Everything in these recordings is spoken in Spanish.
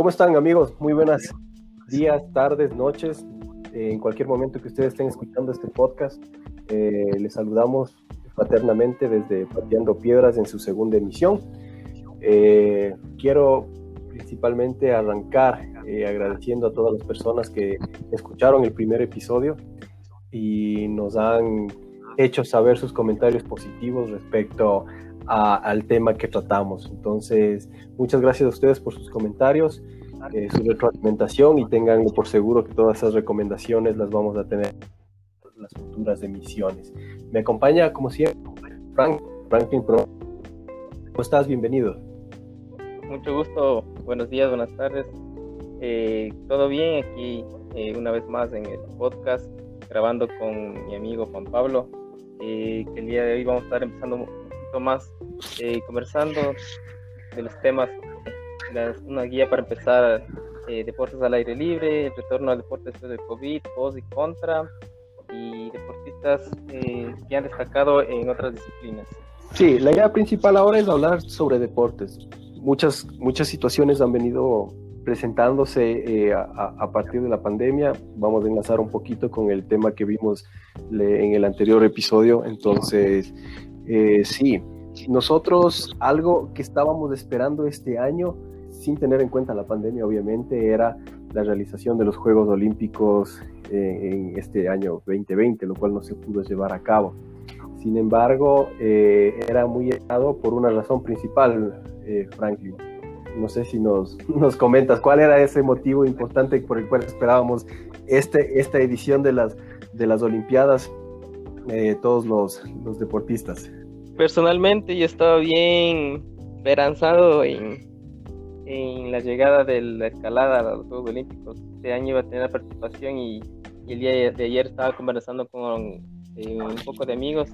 ¿Cómo están amigos? Muy buenas días, tardes, noches. en cualquier momento que ustedes estén escuchando este podcast, eh, les saludamos paternamente desde Pateando Piedras en su segunda emisión. Eh, quiero principalmente arrancar eh, agradeciendo a todas las personas que escucharon el primer episodio y nos han hecho saber sus comentarios positivos respecto al tema que tratamos. Entonces, muchas gracias a ustedes por sus comentarios, eh, su retroalimentación y tengan por seguro que todas esas recomendaciones las vamos a tener en las futuras emisiones. Me acompaña, como siempre, Frank, Franklin Pro. ¿Cómo estás? Bienvenido. Mucho gusto, buenos días, buenas tardes. Eh, Todo bien aquí eh, una vez más en el podcast, grabando con mi amigo Juan Pablo. Eh, que el día de hoy vamos a estar empezando poquito más eh, conversando de los temas, una guía para empezar eh, deportes al aire libre, el retorno al deporte después del COVID, pos y contra, y deportistas que han destacado en otras disciplinas. Sí, la idea principal ahora es hablar sobre deportes. Muchas, muchas situaciones han venido presentándose eh, a, partir de la pandemia. Vamos a enlazar un poquito con el tema que vimos en el anterior episodio. Entonces, eh, sí, nosotros algo que estábamos esperando este año, sin tener en cuenta la pandemia, obviamente, era la realización de los Juegos Olímpicos eh, en este año 2020, lo cual no se pudo llevar a cabo. Sin embargo, era muy esperado por una razón principal, Franklin no sé si nos, nos comentas cuál era ese motivo importante por el cual esperábamos este, esta edición de las, de las Olimpiadas, eh, todos los, los, deportistas. Personalmente yo estaba bien esperanzado en, en, la llegada de la escalada a los Juegos Olímpicos. Este año iba a tener participación y, el día de ayer estaba conversando con eh, un poco de amigos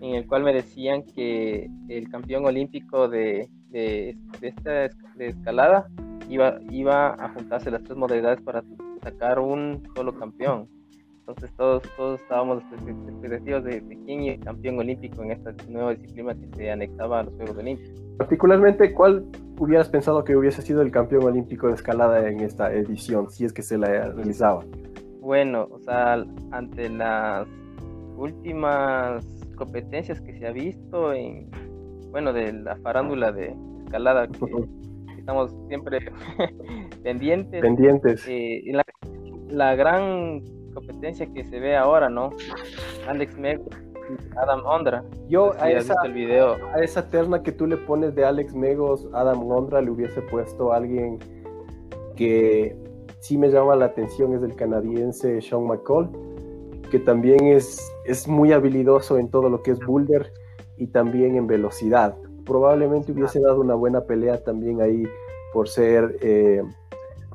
en el cual me decían que el campeón olímpico de, de, esta escalada iba, iba a juntarse las tres modalidades para sacar un solo campeón. Entonces todos, todos estábamos expectativos de, de quién es campeón olímpico en esta nueva disciplina que se anexaba a los Juegos Olímpicos. Particularmente, ¿cuál hubieras pensado que hubiese sido el campeón olímpico de escalada en esta edición, si es que se la realizaba? Bueno, o sea, ante las últimas competencias que se ha visto en, bueno, de la farándula de escalada que, estamos siempre pendientes. Pendientes. Eh, la, gran competencia que se ve ahora, ¿no? Alex Meg Adam Ondra. Yo a esa, el video. a esa terna que tú le pones de Alex Megos, Adam Ondra, le hubiese puesto a alguien que sí me llama la atención, es el canadiense Sean McCall que también es, es muy habilidoso en todo lo que es boulder y también en velocidad. Probablemente hubiese dado una buena pelea también ahí por ser eh,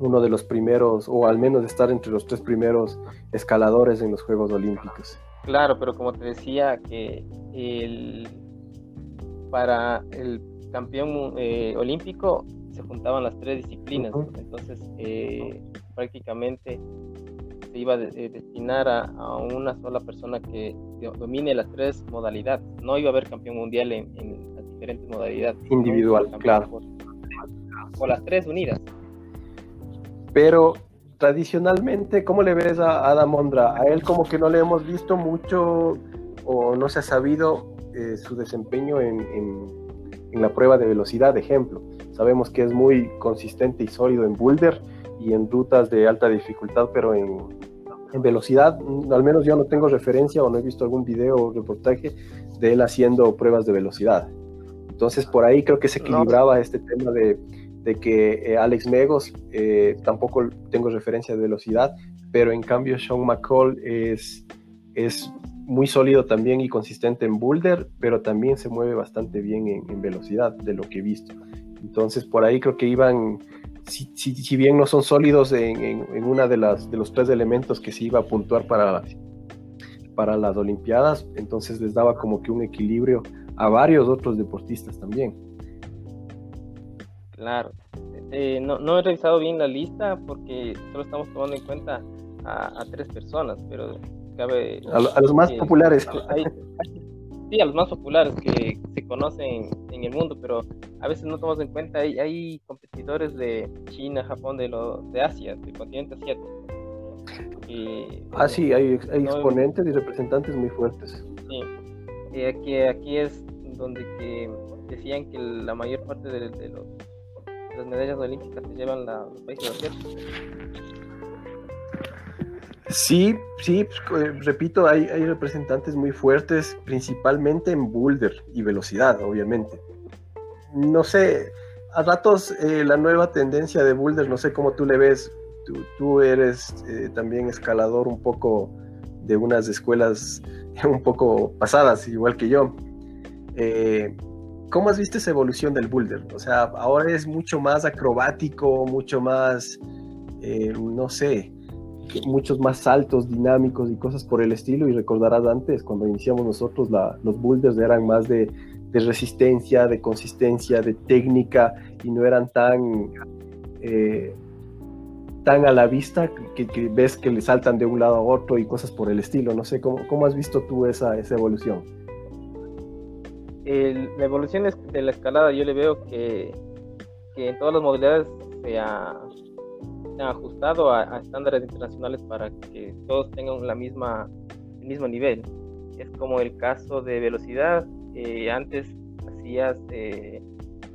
uno de los primeros, o al menos estar entre los tres primeros escaladores en los Juegos Olímpicos. Claro, pero como te decía, que el, para el campeón eh, olímpico se juntaban las tres disciplinas, entonces eh, prácticamente se iba a destinar a, una sola persona que domine las tres modalidades. No iba a haber campeón mundial en, las diferentes modalidades. Individual, claro. O las tres unidas. Pero tradicionalmente, ¿cómo le ves a Adam Mondra? A él como que no le hemos visto mucho o no se ha sabido eh, su desempeño en, en, la prueba de velocidad, de ejemplo. Sabemos que es muy consistente y sólido en boulder y en rutas de alta dificultad, pero en, en velocidad, mm, al menos yo no tengo referencia o no he visto algún video o reportaje de él haciendo pruebas de velocidad. Entonces por ahí creo que se equilibraba este tema de, de que eh, Alex Megos, eh, tampoco tengo referencia de velocidad, pero en cambio Sean McCall es, es muy sólido también y consistente en boulder, pero también se mueve bastante bien en, en velocidad de lo que he visto. Entonces por ahí creo que iban si, bien no son sólidos en, una de las de los tres elementos que se iba a puntuar para, para las Olimpiadas, entonces les daba como que un equilibrio a varios otros deportistas también. Claro. Eh, no, he revisado bien la lista porque solo estamos tomando en cuenta a, tres personas, pero cabe... A, los más populares. sí, a los más populares que se conocen en el mundo, pero a veces no tomamos en cuenta, hay, hay competidores de China, Japón, de, lo, de Asia, del continente asiático. ah, sí, hay, hay exponentes y representantes muy fuertes. Sí, aquí, aquí es donde que decían que la mayor parte de, de, los, las medallas olímpicas se llevan los países asiáticos. Sí, sí, pues, eh, repito, hay, hay representantes muy fuertes, principalmente en boulder y velocidad, obviamente. No sé, a ratos eh, la nueva tendencia de boulder, no sé cómo tú le ves, tú, eres eh, también escalador un poco de unas escuelas un poco pasadas, igual que yo. ¿Cómo has visto esa evolución del boulder? O sea, ahora es mucho más acrobático, mucho más, no sé, muchos más saltos dinámicos y cosas por el estilo. Y recordarás antes, cuando iniciamos nosotros, los boulders eran más de, resistencia, de consistencia, de técnica y no eran tan, eh, tan a la vista que, ves que le saltan de un lado a otro y cosas por el estilo. No sé, ¿cómo, cómo has visto tú esa, esa evolución? La evolución de la escalada yo le veo que, en todas las modalidades se ha, ajustado a, estándares internacionales para que todos tengan la misma, el mismo nivel. Es como el caso de velocidad. Eh, antes hacías eh,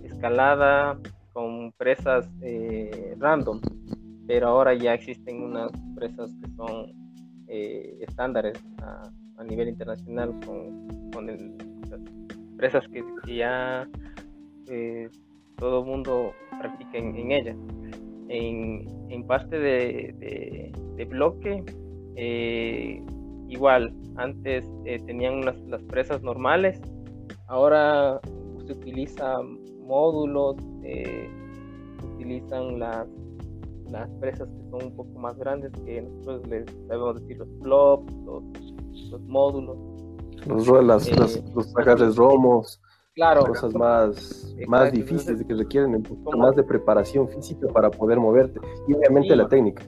escalada con presas eh, random, pero ahora ya existen unas presas que son estándares a, nivel internacional con, con presas que, ya todo el mundo practica en, en ellas en, parte de, bloque, eh, igual, antes eh, tenían las presas normales, ahora se utilizan módulos, eh, se utilizan las, las presas que son un poco más grandes, que nosotros les sabemos decir los flops, los, módulos. Los, los agarres romos claro, cosas más, más difíciles que requieren un poco más de preparación física para poder moverte y obviamente la técnica.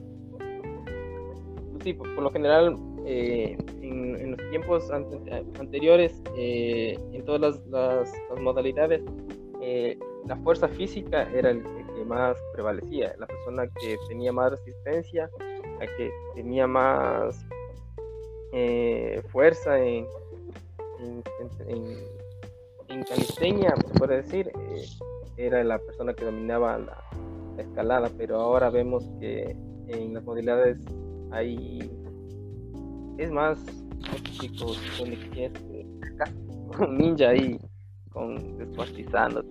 Sí, por, lo general eh, en, los tiempos anteriores, eh, en todas las, modalidades, eh, la fuerza física era el, que más prevalecía, la persona que tenía más resistencia, la que tenía más fuerza en, en calistenia, se puede decir, eh, era la persona que dominaba la, escalada, pero ahora vemos que en las modalidades hay es más chicos un ninja ahí con descuartizando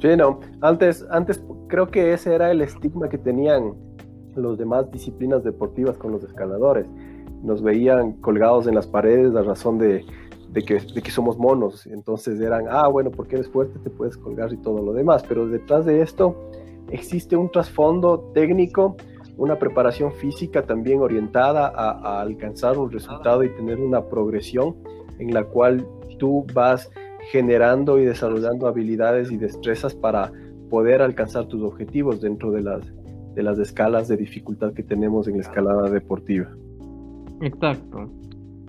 Sí, no, antes, antes creo que ese era el estigma que tenían los demás disciplinas deportivas con los escaladores. Nos veían colgados en las paredes a razón de, que, somos monos. Entonces eran, ah, bueno, porque eres fuerte te puedes colgar y todo lo demás. Pero detrás de esto existe un trasfondo técnico, una preparación física también orientada a, alcanzar un resultado y tener una progresión en la cual tú vas generando y desarrollando habilidades y destrezas para poder alcanzar tus objetivos dentro de las escalas de dificultad que tenemos en la escalada deportiva. Exacto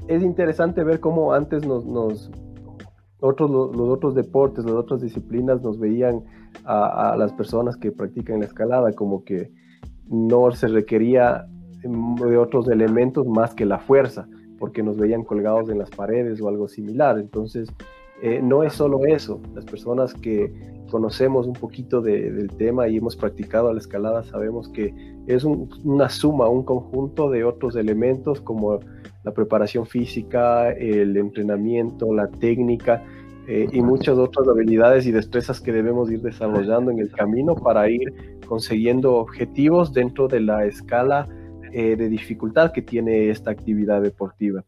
es interesante ver cómo antes nos, nos otros, los, otros deportes, las otras disciplinas nos veían a, las personas que practican la escalada como que no se requería de otros elementos más que la fuerza, porque nos veían colgados en las paredes o algo similar. Entonces, eh, no es solo eso. Las personas que conocemos un poquito del tema y hemos practicado la escalada sabemos que es una suma, un conjunto de otros elementos como la preparación física, el entrenamiento, la técnica eh, y muchas otras habilidades y destrezas que debemos ir desarrollando en el camino para ir consiguiendo objetivos dentro de la escala eh, de dificultad que tiene esta actividad deportiva.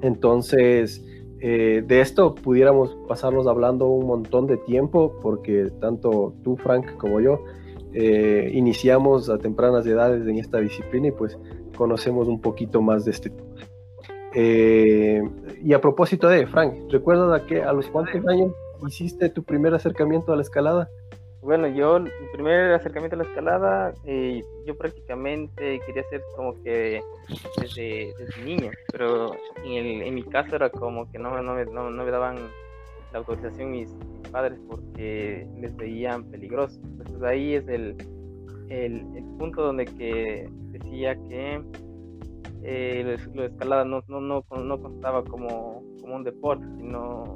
Entonces, eh, de esto pudiéramos pasarnos hablando un montón de tiempo porque tanto tú, Frank, como yo, iniciamos a tempranas edades en esta disciplina y pues conocemos un poquito más de este tema. Eh, y a propósito de, Frank, ¿recuerdas a, qué, a los cuántos años hiciste tu primer acercamiento a la escalada? Bueno, yo, mi primer acercamiento a la escalada, eh, yo prácticamente quería hacer como que desde, niño, pero en, mi caso era como que no, no, me, no, me daban la autorización mis, padres porque les veían peligrosos. Entonces ahí es el, el, punto donde que decía que eh, de escalada no, no, no, no contaba como, como un deporte, sino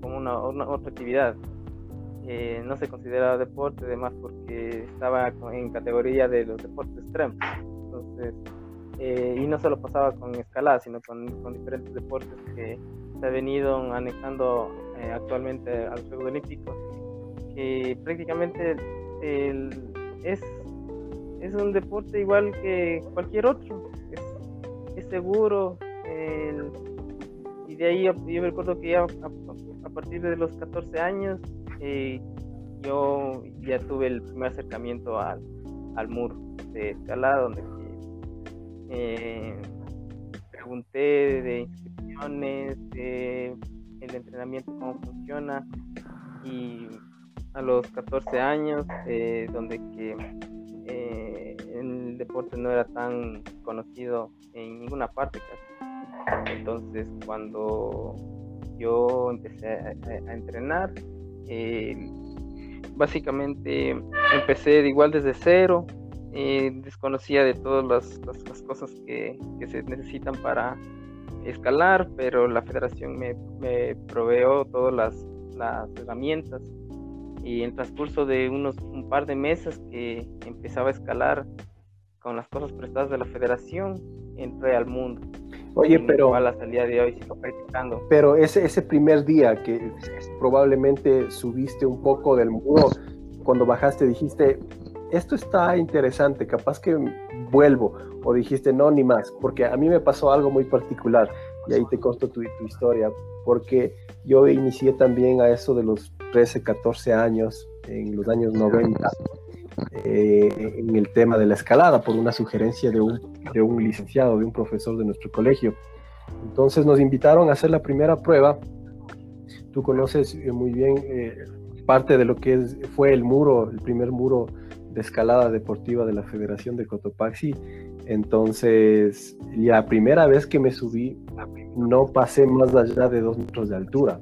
como una, otra actividad. Eh, no se consideraba deporte, además porque estaba en categoría de los deportes extremos. Entonces, eh, y no solo pasaba con escalada, sino con, con diferentes deportes que se ha venido anexando eh, actualmente a los Juegos Olímpicos, que prácticamente es, es un deporte igual que cualquier otro, es, es seguro. y de ahí yo, me recuerdo que ya a, partir de los 14 años eh, yo ya tuve el primer acercamiento al, al muro de escalada, donde eh, pregunté de inscripciones, de el entrenamiento, cómo funciona. Y a los 14 años, eh, donde que eh, el deporte no era tan conocido en ninguna parte casi. Entonces, cuando yo empecé a, entrenar, básicamente empecé igual desde cero, desconocía de todas las, cosas que, se necesitan para escalar, pero la federación me, me proveó todas las, herramientas y en transcurso de unos un par de meses que empezaba a escalar con las cosas prestadas de la federación, entré al mundo. Oye, pero... A la salida de hoy sigo practicando. Pero ese, ese primer día que probablemente subiste un poco del muro, cuando bajaste dijiste, esto está interesante, capaz que vuelvo, o dijiste, no, ni más, porque a mí me pasó algo muy particular, y ahí te conto tu, tu historia, porque yo inicié también a eso de los 13, 14 años, en los años 90, eh, en el tema de la escalada, por una sugerencia de un, de un licenciado, de un profesor de nuestro colegio. Entonces nos invitaron a hacer la primera prueba. Tú conoces eh, muy bien eh, parte de lo que es, fue el muro, el primer muro de escalada deportiva de la Federación de Cotopaxi. Entonces, la primera vez que me subí, no pasé más allá de dos metros de altura.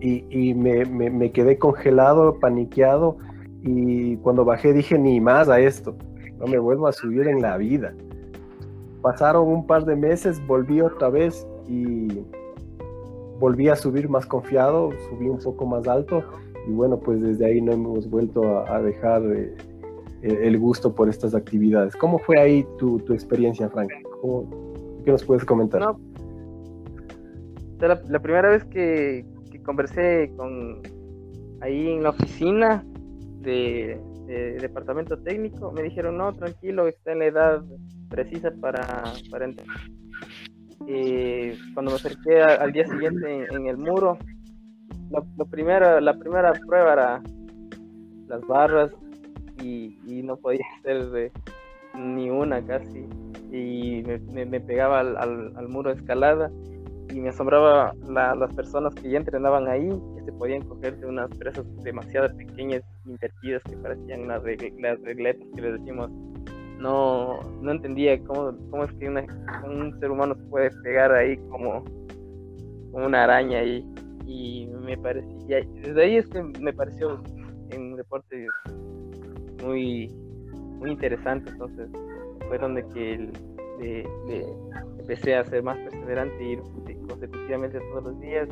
Y, y me, me, me, quedé congelado, paniqueado. Y cuando bajé dije, ni más a esto. No me vuelvo a subir en la vida. Pasaron un par de meses, volví otra vez y volví a subir más confiado, subí un poco más alto y bueno, pues desde ahí no hemos vuelto a, dejar eh, el gusto por estas actividades. ¿Cómo fue ahí tu, tu experiencia, Frank? ¿Qué nos puedes comentar? la, primera vez que, conversé con ahí en la oficina de, departamento técnico, me dijeron, no, tranquilo, está en la edad precisa para, para entrar. cuando me acerqué al día siguiente en, el muro, la, primera, la primera prueba era las barras y, no podía hacer ni una casi. Y me, pegaba al, muro de escalada y me asombraba las personas que ya entrenaban ahí, que se podían coger de unas presas demasiado pequeñas, invertidas, que parecían las, regletas que les decimos. No, no entendía cómo, cómo es que un ser humano se puede pegar ahí como, como una araña y, y me parecía, desde ahí es que me pareció un deporte muy, muy interesante. Entonces fue donde que empecé a ser más perseverante y ir consecutivamente todos los días.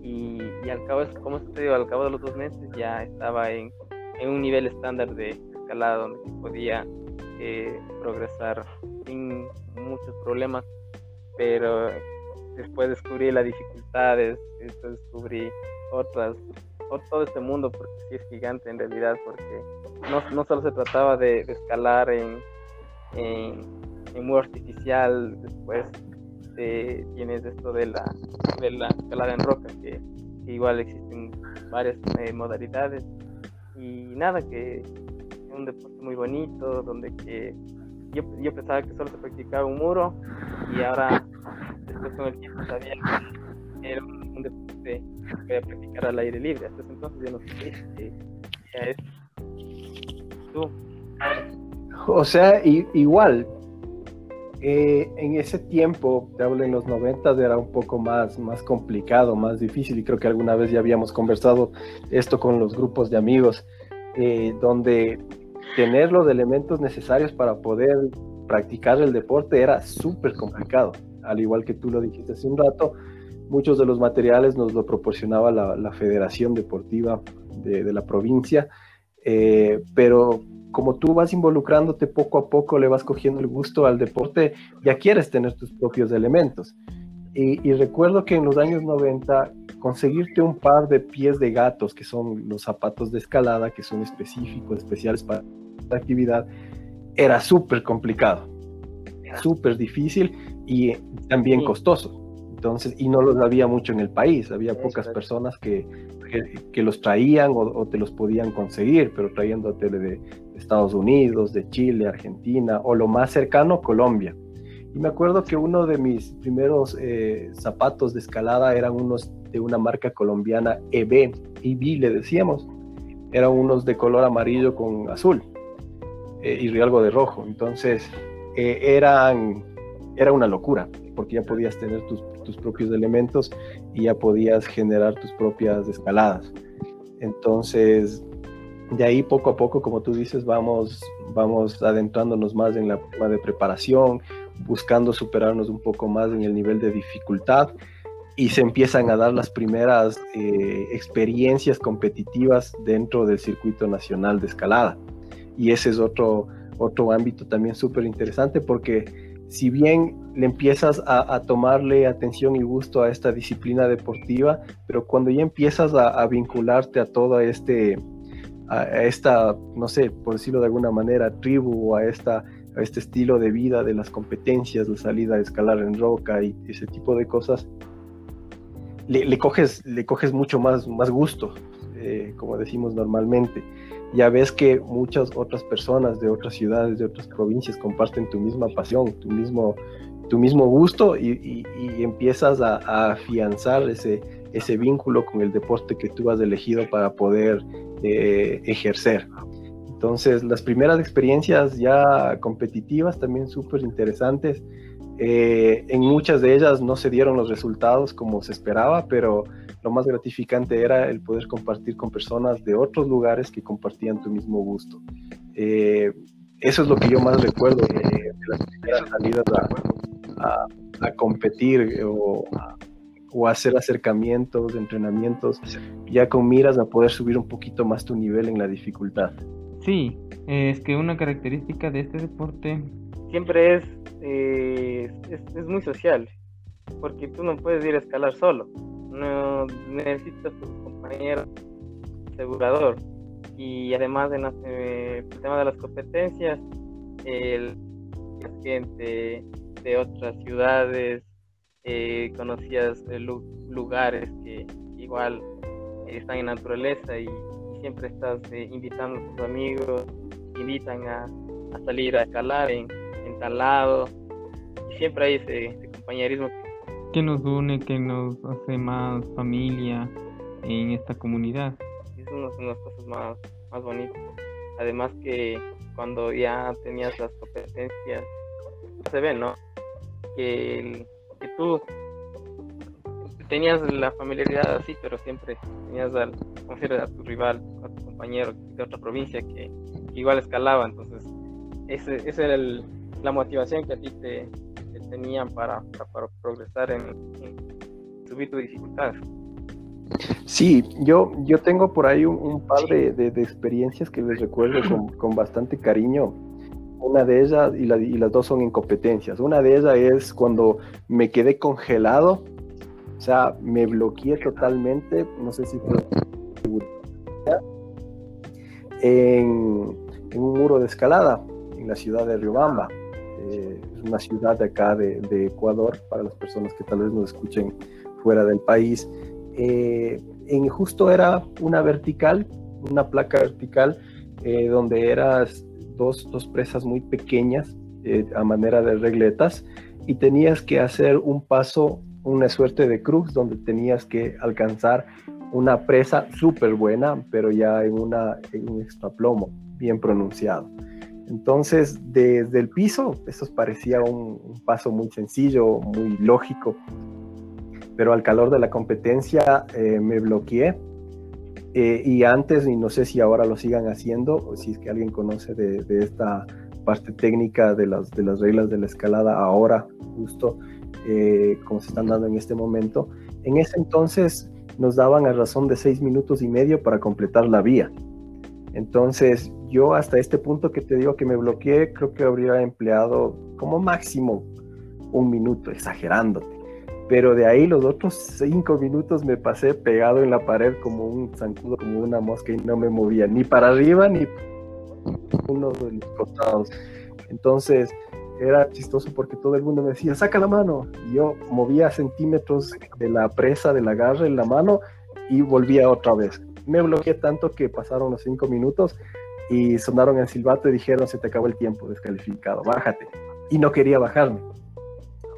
Y, al cabo, como te digo, al cabo de los dos meses ya estaba en, un nivel estándar de escalada donde podía eh, progresar sin muchos problemas, pero después descubrí las dificultades, después descubrí otras todo este mundo, porque sí es gigante en realidad, porque no, solo se trataba de, escalar en, muy artificial, después tienes esto de la, de la escalada en roca, que, igual existen varias eh, modalidades, y nada, que es un deporte muy bonito, donde que yo, yo pensaba que solo se practicaba un muro, y ahora, después con el tiempo sabía que era un deporte voy a practicar al aire libre. Hasta entonces yo no sé qué es tú. O sea, igual, eh, en ese tiempo, te hablo en los 90, era un poco más, más complicado, más difícil, y creo que alguna vez ya habíamos conversado esto con los grupos de amigos, eh, donde tener los elementos necesarios para poder practicar el deporte era súper complicado. Al igual que tú lo dijiste hace un rato, muchos de los materiales nos lo proporcionaba la, Federación Deportiva de, la provincia, eh, pero como tú vas involucrándote poco a poco, le vas cogiendo el gusto al deporte, ya quieres tener tus propios elementos. Y, recuerdo que en los años 90, conseguirte un par de pies de gatos, que son los zapatos de escalada, que son específicos, especiales para la actividad, era súper complicado, súper difícil y también costoso. Entonces, y no los había mucho en el país, había pocas personas que, que, los traían o, te los podían conseguir, pero trayéndote de, Estados Unidos, de Chile, Argentina o lo más cercano, Colombia. Y me acuerdo que uno de mis primeros eh, zapatos de escalada eran unos de una marca colombiana EB, EB le decíamos. Eran unos de color amarillo con azul eh, y algo de rojo. Entonces, eh, eran, era una locura, porque ya podías tener tus, tus propios elementos y ya podías generar tus propias escaladas. Entonces, de ahí poco a poco, como tú dices, vamos, vamos adentrándonos más en la forma de preparación, buscando superarnos un poco más en el nivel de dificultad y se empiezan a dar las primeras eh, experiencias competitivas dentro del circuito nacional de escalada. Y ese es otro, otro ámbito también súper interesante porque si bien le empiezas a, tomarle atención y gusto a esta disciplina deportiva, pero cuando ya empiezas a, a vincularte a todo este a, esta, no sé, por decirlo de alguna manera, tribu o a, esta, a este estilo de vida de las competencias, la salida a escalar en roca y ese tipo de cosas, le, coges, le coges mucho más, más gusto, eh, como decimos normalmente. Ya ves que muchas otras personas de otras ciudades, de otras provincias comparten tu misma pasión, tu mismo, tu mismo gusto y, empiezas a, a afianzar ese, ese vínculo con el deporte que tú has elegido para poder eh, ejercer. Entonces, las primeras experiencias ya competitivas también súper interesantes. Eh, en muchas de ellas no se dieron los resultados como se esperaba, pero lo más gratificante era el poder compartir con personas de otros lugares que compartían tu mismo gusto. Eh, eso es lo que yo más recuerdo de, las primeras salidas a, a competir o a, o hacer acercamientos, entrenamientos, ya con miras a poder subir un poquito más tu nivel en la dificultad. Sí, es que una característica de este deporte siempre es, eh, es, muy social, porque tú no puedes ir a escalar solo, no necesitas tu compañero asegurador y además en eh, el tema de las competencias, el, gente de otras ciudades eh, conocías eh, lugares que igual están en naturaleza y, siempre estás eh, invitando a tus amigos, invitan a, salir a escalar en, tal lado y siempre hay ese, compañerismo que nos une, que nos hace más familia en esta comunidad. Es una, de las cosas más, más bonitas. Además que cuando ya tenías las competencias, se ve, ¿no? Que el, que tú tenías la familiaridad así, pero siempre tenías al, a tu rival, a tu compañero de otra provincia que, igual escalaba, entonces esa era la motivación que a ti te, tenían para, para, progresar en, subir tu dificultad. Sí, yo, yo tengo por ahí un, par de, experiencias que les recuerdo con, con bastante cariño una de ellas, y, las dos son incompetencias. Una de ellas es cuando me quedé congelado, o sea, me bloqueé totalmente, no sé si fue en, en un muro de escalada en la ciudad de Riobamba. Eh, es una ciudad de acá de, Ecuador, para las personas que tal vez nos escuchen fuera del país. Eh, en justo era una vertical, una placa vertical, eh, donde eras dos, presas muy pequeñas eh, a manera de regletas y tenías que hacer un paso, una suerte de cruz donde tenías que alcanzar una presa súper buena, pero ya en, una, en un extraplomo bien pronunciado. Entonces, desde el piso, eso parecía un, paso muy sencillo, muy lógico, pero al calor de la competencia eh, me bloqueé. Eh, y antes, y no sé si ahora lo sigan haciendo, o si es que alguien conoce de, esta parte técnica de las, de las reglas de la escalada ahora, justo eh, como se están dando en este momento, en ese entonces nos daban a razón de seis minutos y medio para completar la vía. Entonces, yo hasta este punto que te digo que me bloqueé, creo que habría empleado como máximo un minuto, exagerándote. Pero de ahí los otros cinco minutos me pasé pegado en la pared como un zancudo, como una mosca y no me movía ni para arriba ni uno de los costados. Entonces era chistoso porque todo el mundo me decía, saca la mano. Y yo movía centímetros de la presa, del agarre en la mano y volvía otra vez. Me bloqueé tanto que pasaron los cinco minutos y sonaron el silbato y dijeron, se te acabó el tiempo, descalificado, bájate. Y no quería bajarme.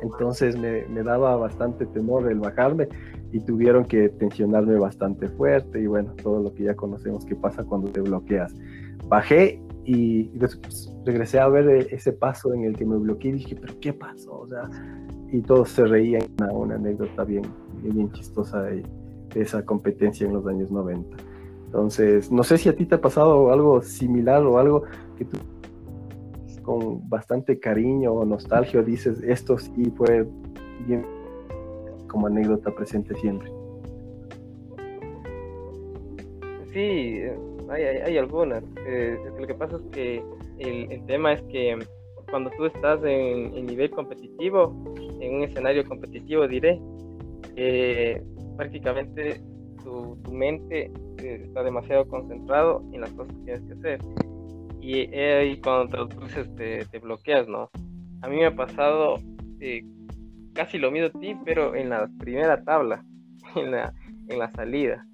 Entonces me, daba bastante temor el bajarme y tuvieron que tensionarme bastante fuerte y bueno, todo lo que ya conocemos que pasa cuando te bloqueas. Bajé y, después regresé a ver e, ese paso en el que me bloqueé y dije, pero ¿qué pasó? O sea, y todos se reían, una, una anécdota bien, bien, chistosa de, de esa competencia en los años 90. Entonces, no sé si a ti te ha pasado algo similar o algo que tú con bastante cariño o nostalgia dices, esto sí fue bien como anécdota presente siempre. Sí, hay, hay, algunas. Eh, lo que pasa es que el, tema es que cuando tú estás en, nivel competitivo, en un escenario competitivo, diré, eh, prácticamente tu, mente está demasiado concentrado en las cosas que tienes que hacer. Y ahí cuando te te, bloqueas, ¿no? A mí me ha pasado eh, casi lo mismo a ti, pero en la primera tabla, en la, en la salida.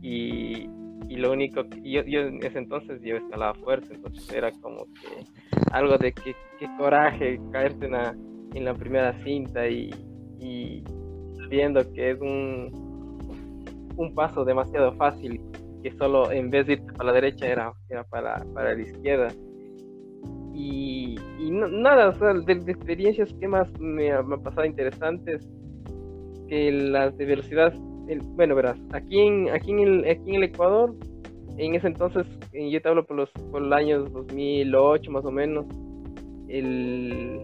Y, y lo único que yo, yo, en ese entonces yo escalaba fuerte, entonces era como que algo de que, coraje caerte en la, en la primera cinta y, y viendo que es un, un paso demasiado fácil que solo en vez de ir para la derecha era, era para, para la izquierda. Y, y nada, o sea, de, experiencias que más me, han pasado interesantes, que las de velocidad, bueno, verás, aquí en, aquí, en el, aquí en el Ecuador, en ese entonces, yo te hablo por los, por los años 2008 más o menos, el,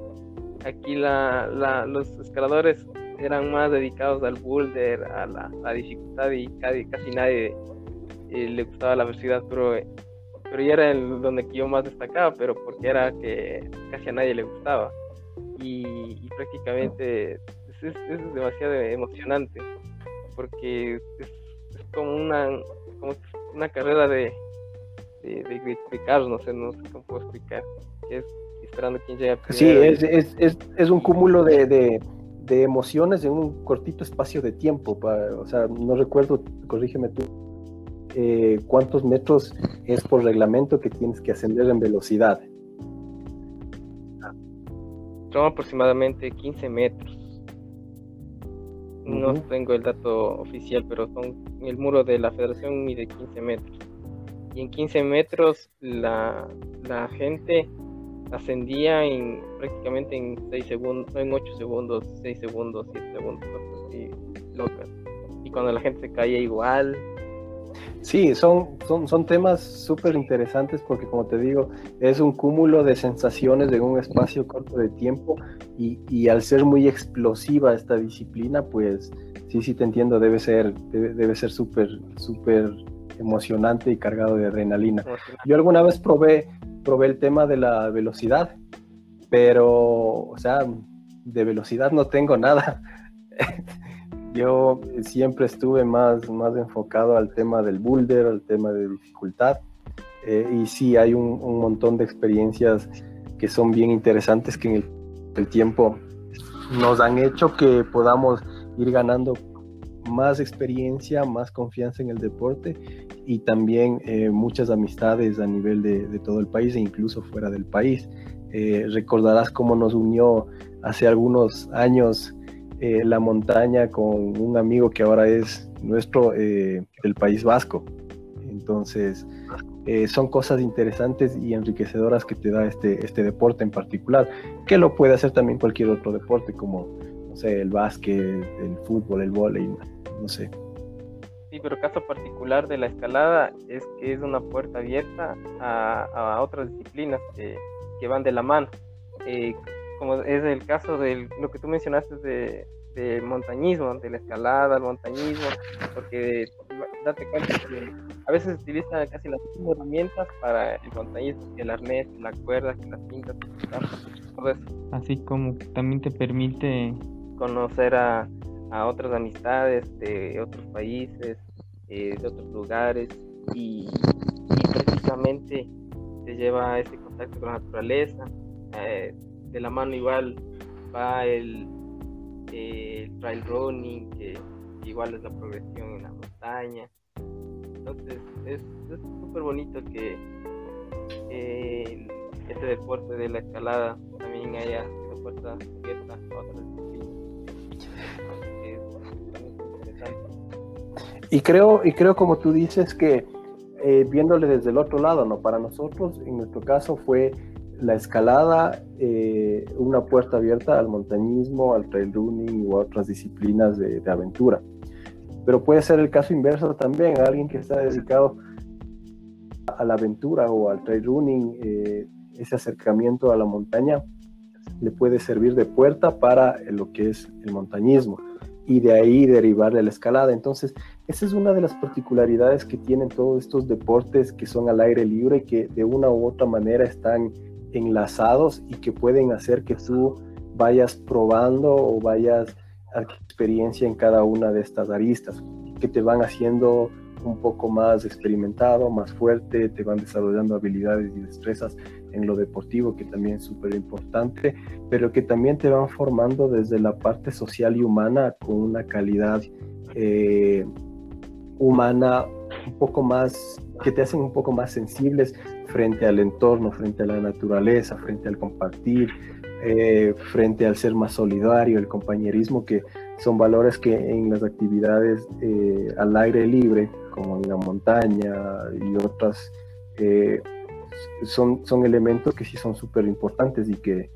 aquí la, la, los escaladores eran más dedicados al boulder, a la, dificultad y casi, casi nadie eh, le gustaba la velocidad, pero, pero ya era el, donde yo más destacaba, pero porque era que casi a nadie le gustaba. Y, prácticamente es, demasiado emocionante, porque es, como una, como una carrera de, de, de, no sé, no sé cómo puedo explicar, que es esperando quién llega. Sí, es, es, es un cúmulo de de emociones en un cortito espacio de tiempo. o sea, no recuerdo, corrígeme tú, eh, cuántos metros es por reglamento que tienes que ascender en velocidad. Son aproximadamente 15 metros. No tengo el dato oficial, pero son el muro de la federación mide 15 metros. Y en 15 metros la, la gente ascendía en prácticamente en 6 segundos, en 8 segundos, 6 segundos, 7 segundos, así locas. Y cuando la gente se caía igual. Sí, son, son, son temas súper interesantes porque como te digo, es un cúmulo de sensaciones en un espacio corto de tiempo y, y al ser muy explosiva esta disciplina, pues sí, sí te entiendo, debe ser debe, debe ser súper, súper emocionante y cargado de adrenalina. Yo alguna vez probé probé el tema de la velocidad, pero, o sea, de velocidad no tengo nada. Yo siempre estuve más, más enfocado al tema del boulder, al tema de dificultad. Eh, y sí, hay un, montón de experiencias que son bien interesantes que en el, tiempo nos han hecho que podamos ir ganando más experiencia, más confianza en el deporte y también eh, muchas amistades a nivel de, todo el país e incluso fuera del país. Eh, recordarás cómo nos unió hace algunos años eh, la montaña con un amigo que ahora es nuestro del País Vasco. Entonces, eh, son cosas interesantes y enriquecedoras que te da este, este deporte en particular, que lo puede hacer también cualquier otro deporte como, no sé, el básquet, el fútbol, el vóley, no sé. Sí, pero caso particular de la escalada es que es una puerta abierta a, otras disciplinas que, que, van de la mano. Eh, como es el caso de lo que tú mencionaste de, de montañismo, de la escalada, el montañismo, porque date cuenta que a veces se utilizan casi las mismas herramientas para el montañismo, el arnés, la cuerda, las cintas, todo eso. Así como también te permite conocer a, a otras amistades de otros países, eh, de otros lugares y, precisamente te lleva a ese contacto con la naturaleza. Eh, de la mano igual va el, el trail running, que, igual es la progresión en la montaña. Entonces es súper bonito que este deporte de la escalada también haya la puerta abierta a otras Y creo, y creo como tú dices que eh, viéndole desde el otro lado, ¿no? Para nosotros, en nuestro caso, fue la escalada eh, una puerta abierta al montañismo, al trail running u otras disciplinas de, aventura. Pero puede ser el caso inverso también, alguien que está dedicado a la aventura o al trail running, eh, ese acercamiento a la montaña le puede servir de puerta para lo que es el montañismo y de ahí derivarle la escalada. Entonces, esa es una de las particularidades que tienen todos estos deportes que son al aire libre y que de una u otra manera están enlazados y que pueden hacer que tú vayas probando o vayas a experiencia en cada una de estas aristas, que te van haciendo un poco más experimentado, más fuerte, te van desarrollando habilidades y destrezas en lo deportivo, que también es súper importante, pero que también te van formando desde la parte social y humana con una calidad eh, humana un poco más, que te hacen un poco más sensibles frente al entorno, frente a la naturaleza, frente al compartir, eh, frente al ser más solidario, el compañerismo, que son valores que en las actividades eh, al aire libre, como en la montaña y otras, eh, son, son elementos que sí son súper importantes y que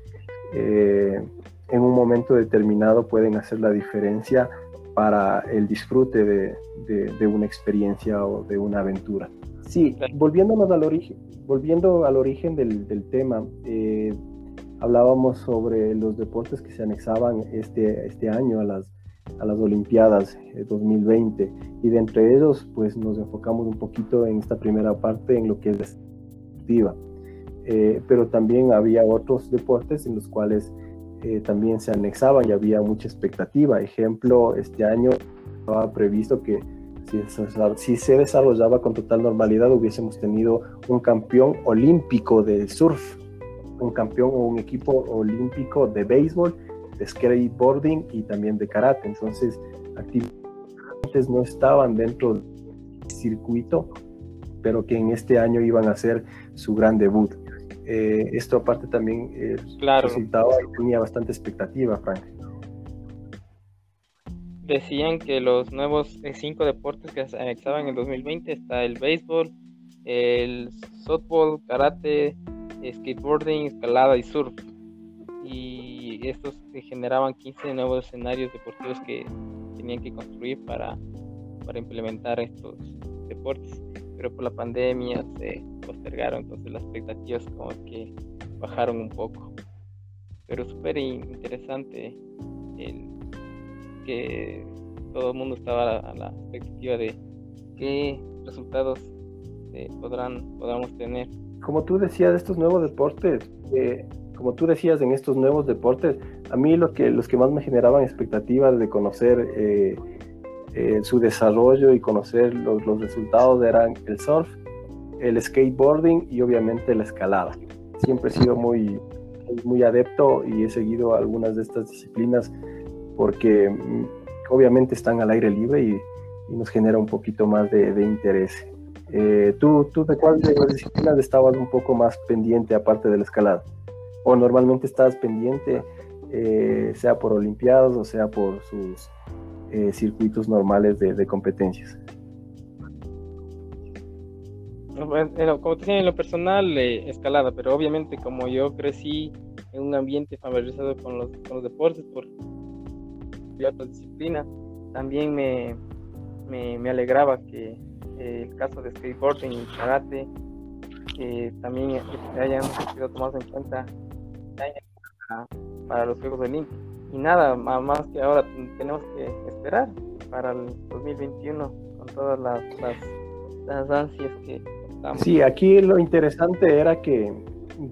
en un momento determinado pueden hacer la diferencia para el disfrute de, de una experiencia o de una aventura. Sí, volviéndonos al origen, volviendo al origen del, tema, eh, hablábamos sobre los deportes que se anexaban este, este año a las, a las Olimpiadas 2020 eh, y de entre ellos pues nos enfocamos un poquito en esta primera parte en lo que es la deportiva. Eh, pero también había otros deportes en los cuales también se anexaban y había mucha expectativa. Ejemplo, este año estaba previsto que si, se desarrollaba con total normalidad, hubiésemos tenido un campeón olímpico de surf, un campeón o un equipo olímpico de béisbol, de skateboarding y también de karate. Entonces, actividades no estaban dentro del circuito, pero que en este año iban a hacer su gran debut. Eh, esto aparte también eh, claro. resultaba tenía bastante expectativa, Frank decían que los nuevos cinco deportes que se anexaban en 2020 está el béisbol, el softball, karate, skateboarding, escalada y surf. Y estos generaban 15 nuevos escenarios deportivos que tenían que construir para, para implementar estos deportes. Pero por la pandemia se postergaron, entonces las expectativas como que bajaron un poco. Pero súper interesante el que todo el mundo estaba a la, expectativa de qué resultados eh, podrán podamos tener. Como tú decías de estos nuevos deportes, eh, como tú decías en estos nuevos deportes, a mí lo que, los que más me generaban expectativas de conocer eh, su desarrollo y conocer los, los resultados eran el surf, el skateboarding y obviamente la escalada. Siempre he sido muy, muy adepto y he seguido algunas de estas disciplinas porque mm, obviamente están al aire libre y, nos genera un poquito más de, interés. Eh, ¿tú, ¿Tú de cuál de las disciplinas estabas un poco más pendiente aparte de la escalada? ¿O normalmente estás pendiente, eh, sea por Olimpiadas o sea por sus eh, circuitos normales de, competencias? como te decía, en lo personal, eh, escalada, pero obviamente como yo crecí en un ambiente familiarizado con los, con los deportes por otra disciplina, también me, me, alegraba que eh, el caso de skateboarding y karate también hayan sido tomados en cuenta para, para los Juegos Olímpicos. Y nada, más que ahora tenemos que esperar para el 2021 con todas las, las, ansias que estamos. Sí, aquí lo interesante era que,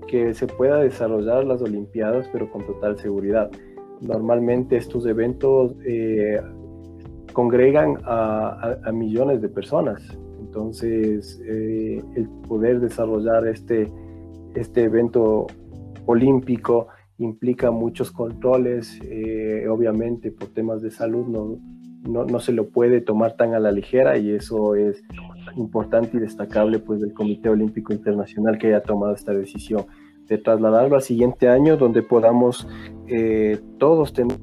que se pueda desarrollar las Olimpiadas, pero con total seguridad. Normalmente estos eventos eh, congregan a, millones de personas. Entonces, eh, el poder desarrollar este, este evento olímpico implica muchos controles, eh, obviamente por temas de salud no, no, se lo puede tomar tan a la ligera y eso es importante y destacable pues del Comité Olímpico Internacional que haya tomado esta decisión de trasladarlo al siguiente año donde podamos eh, todos tener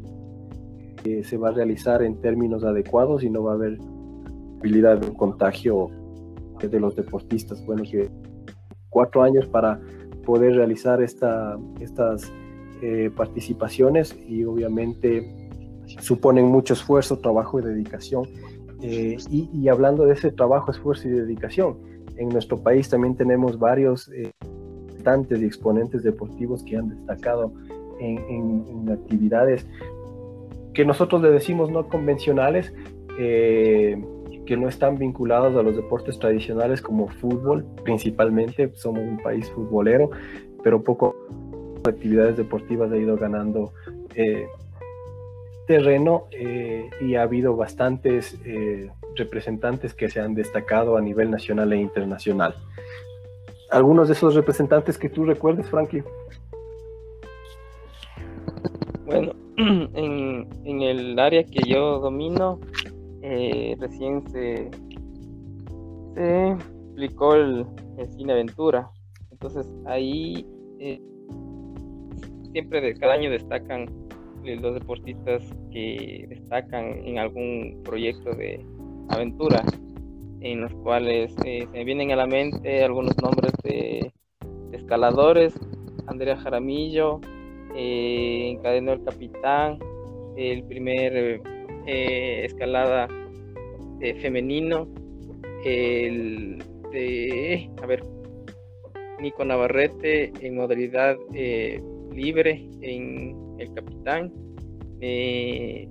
que se va a realizar en términos adecuados y no va a haber habilidad de un contagio de los deportistas. Bueno, que cuatro años para poder realizar esta, estas eh, participaciones y obviamente suponen mucho esfuerzo, trabajo y dedicación. Eh, y, hablando de ese trabajo, esfuerzo y dedicación, en nuestro país también tenemos varios y exponentes deportivos que han destacado en, actividades que nosotros le decimos no convencionales, eh, que no están vinculados a los deportes tradicionales como fútbol, principalmente, somos un país futbolero, pero poco actividades deportivas ha ido ganando eh, terreno eh, y ha habido bastantes eh, representantes que se han destacado a nivel nacional e internacional. ¿Algunos de esos representantes que tú recuerdes, Frankie? Bueno, en, en el área que yo domino, recién se, se explicó el, el, cine aventura. Entonces ahí siempre de cada año destacan eh, los deportistas que destacan en algún proyecto de aventura, en los cuales eh, se vienen a la mente algunos nombres de, escaladores, Andrea Jaramillo, eh, encadenó el capitán, el primer escalada femenino, el de, a ver, Nico Navarrete en modalidad libre en el capitán. Eh,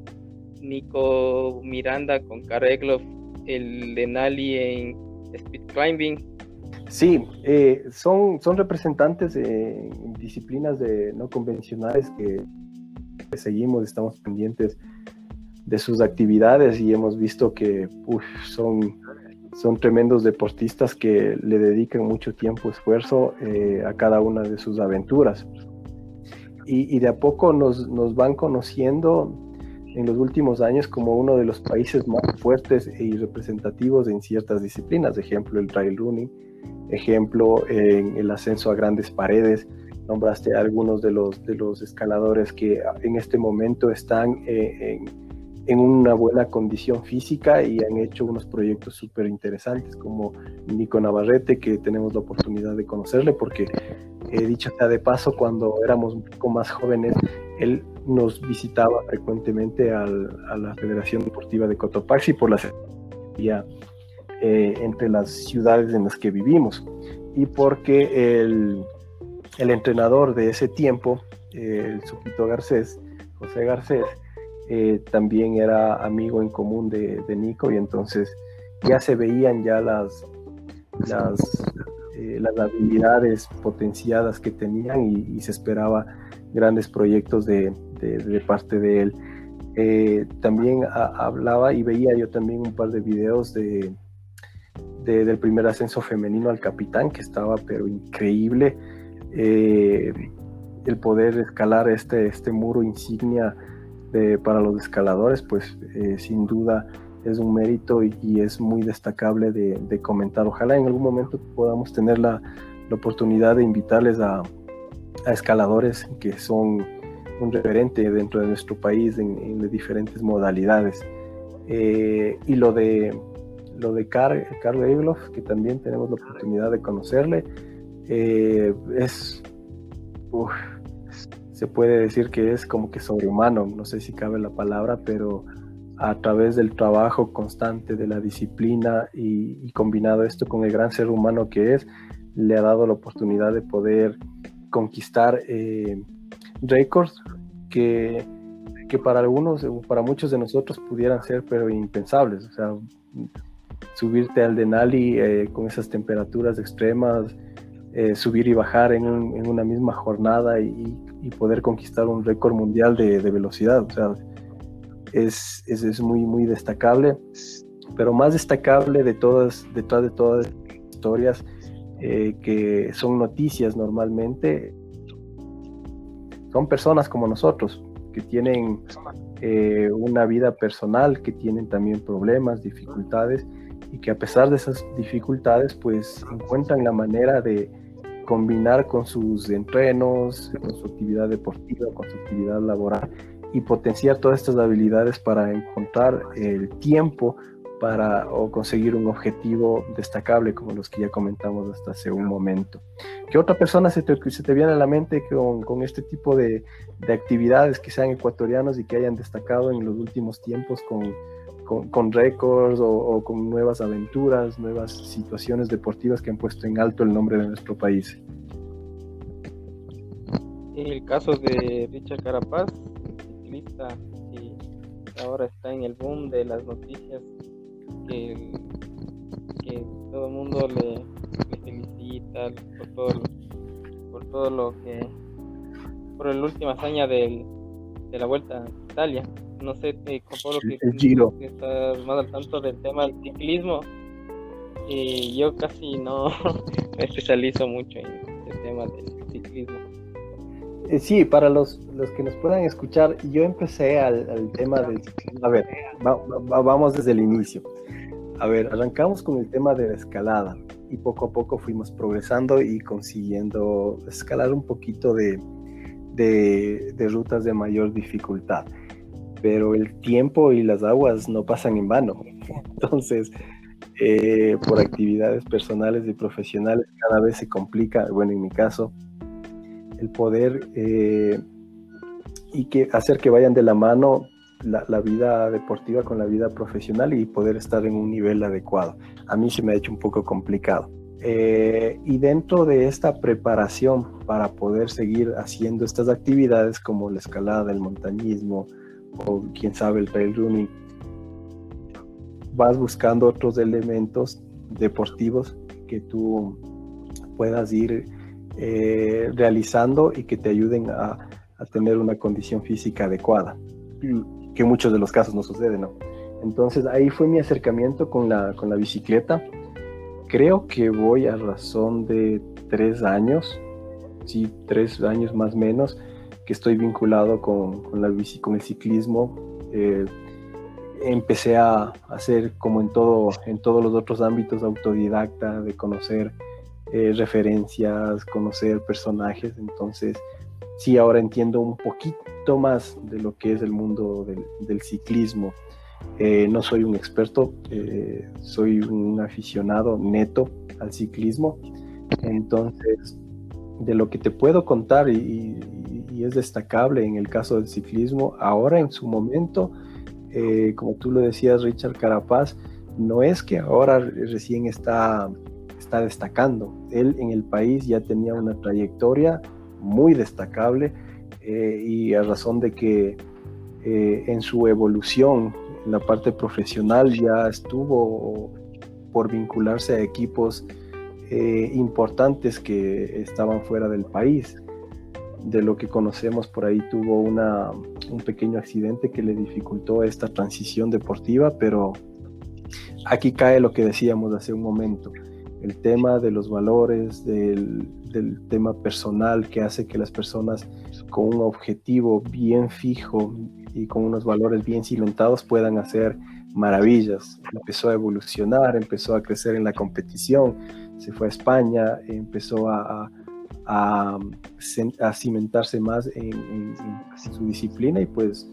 Nico Miranda con Kareglov, el Denali en speed climbing. Sí, eh, son, son representantes de disciplinas de no convencionales que, seguimos, estamos pendientes de sus actividades y hemos visto que son, son tremendos deportistas que le dedican mucho tiempo, esfuerzo eh, a cada una de sus aventuras y, de a poco nos, nos, van conociendo en los últimos años como uno de los países más fuertes y representativos en ciertas disciplinas, ejemplo el trail running, ejemplo en el ascenso a grandes paredes, nombraste algunos de los, de los escaladores que en este momento están eh, en, en, una buena condición física y han hecho unos proyectos súper interesantes como Nico Navarrete, que tenemos la oportunidad de conocerle porque eh, dicho sea de paso, cuando éramos un poco más jóvenes, él nos visitaba frecuentemente a la Federación Deportiva de Cotopaxi por la eh, entre las ciudades en las que vivimos. Y porque el, el entrenador de ese tiempo, el Supito Garcés, José Garcés, eh, también era amigo en común de, de, Nico y entonces ya se veían ya las, las eh, las habilidades potenciadas que tenían y, se esperaba grandes proyectos de, parte de él. Eh, también hablaba y veía yo también un par de videos de, del primer ascenso femenino al capitán, que estaba pero increíble. Eh, el poder escalar este, este muro insignia para los escaladores, pues sin duda es un mérito y, es muy destacable de, comentar. Ojalá en algún momento podamos tener la, oportunidad de invitarles a, escaladores que son un referente dentro de nuestro país en, diferentes modalidades. Eh, y lo de, lo de Carl, Carl que también tenemos la oportunidad de conocerle, eh, es, se puede decir que es como que sobrehumano, no sé si cabe la palabra, pero a través del trabajo constante, de la disciplina y, combinado esto con el gran ser humano que es, le ha dado la oportunidad de poder conquistar eh, récords que, que para algunos, para muchos de nosotros pudieran ser pero impensables. O sea, subirte al Denali eh, con esas temperaturas extremas, eh, subir y bajar en, una misma jornada y, poder conquistar un récord mundial de, velocidad. O sea, es, es, muy, muy destacable. Pero más destacable de todas, detrás de todas las historias eh, que son noticias normalmente, son personas como nosotros, que tienen una vida personal, que tienen también problemas, dificultades y que a pesar de esas dificultades pues encuentran la manera de combinar con sus entrenos, con su actividad deportiva, con su actividad laboral y potenciar todas estas habilidades para encontrar el tiempo para o conseguir un objetivo destacable como los que ya comentamos hasta hace un momento. ¿Qué otra persona se te, se te viene a la mente con, con este tipo de, de, actividades que sean ecuatorianos y que hayan destacado en los últimos tiempos con, con, récords o, con nuevas aventuras, nuevas situaciones deportivas que han puesto en alto el nombre de nuestro país. El caso de Richard Carapaz, ciclista, que ahora está en el boom de las noticias, que, todo el mundo le, felicita por todo, por todo lo que, por la última hazaña de la Vuelta a Italia no sé, eh, lo que, el giro. estás más al tanto del tema del ciclismo. Y yo casi no me especializo mucho en el tema del ciclismo. Eh, sí, para los, los que nos puedan escuchar, yo empecé al, tema del ciclismo. A ver, vamos desde el inicio. A ver, arrancamos con el tema de la escalada y poco a poco fuimos progresando y consiguiendo escalar un poquito de, de, de rutas de mayor dificultad pero el tiempo y las aguas no pasan en vano. Entonces, eh, por actividades personales y profesionales cada vez se complica, bueno, en mi caso, el poder eh, y que hacer que vayan de la mano la, vida deportiva con la vida profesional y poder estar en un nivel adecuado. A mí se me ha hecho un poco complicado. Eh, y dentro de esta preparación para poder seguir haciendo estas actividades como la escalada, el montañismo, o quién sabe el trail running, vas buscando otros elementos deportivos que tú puedas ir eh, realizando y que te ayuden a, tener una condición física adecuada, que muchos de los casos no sucede, ¿no? Entonces ahí fue mi acercamiento con la, con la bicicleta. Creo que voy a razón de tres años, sí, tres años más o menos, que estoy vinculado con, con, la bici, con el ciclismo. Eh, empecé a hacer como en, todo, en todos los otros ámbitos autodidacta, de conocer eh, referencias, conocer personajes. Entonces, sí, ahora entiendo un poquito más de lo que es el mundo del, ciclismo. Eh, no soy un experto, soy un aficionado neto al ciclismo. Entonces, de lo que te puedo contar y, y es destacable en el caso del ciclismo. Ahora en su momento, eh, como tú lo decías, Richard Carapaz, no es que ahora recién está, está destacando. Él en el país ya tenía una trayectoria muy destacable eh, y a razón de que eh, en su evolución en la parte profesional ya estuvo por vincularse a equipos importantes que estaban fuera del país. De lo que conocemos por ahí tuvo una, un pequeño accidente que le dificultó esta transición deportiva, pero aquí cae lo que decíamos hace un momento, el tema de los valores, del, del tema personal que hace que las personas con un objetivo bien fijo y con unos valores bien cimentados puedan hacer maravillas. Empezó a evolucionar, empezó a crecer en la competición, se fue a España, empezó a a, cimentarse más en, su disciplina y pues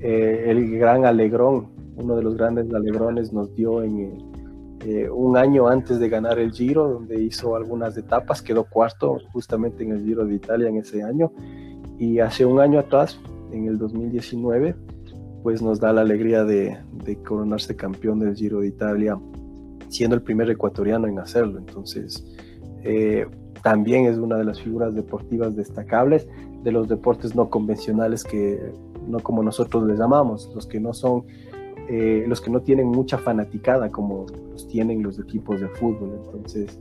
eh, el gran alegrón, uno de los grandes alegrones nos dio en eh, un año antes de ganar el Giro, donde hizo algunas etapas, quedó cuarto justamente en el Giro de Italia en ese año. Y hace un año atrás, en el 2019, pues nos da la alegría de, coronarse campeón del Giro de Italia, siendo el primer ecuatoriano en hacerlo. Entonces, eh, también es una de las figuras deportivas destacables de los deportes no convencionales que no como nosotros les llamamos, los que no son eh, los que no tienen mucha fanaticada como los tienen los equipos de fútbol. Entonces,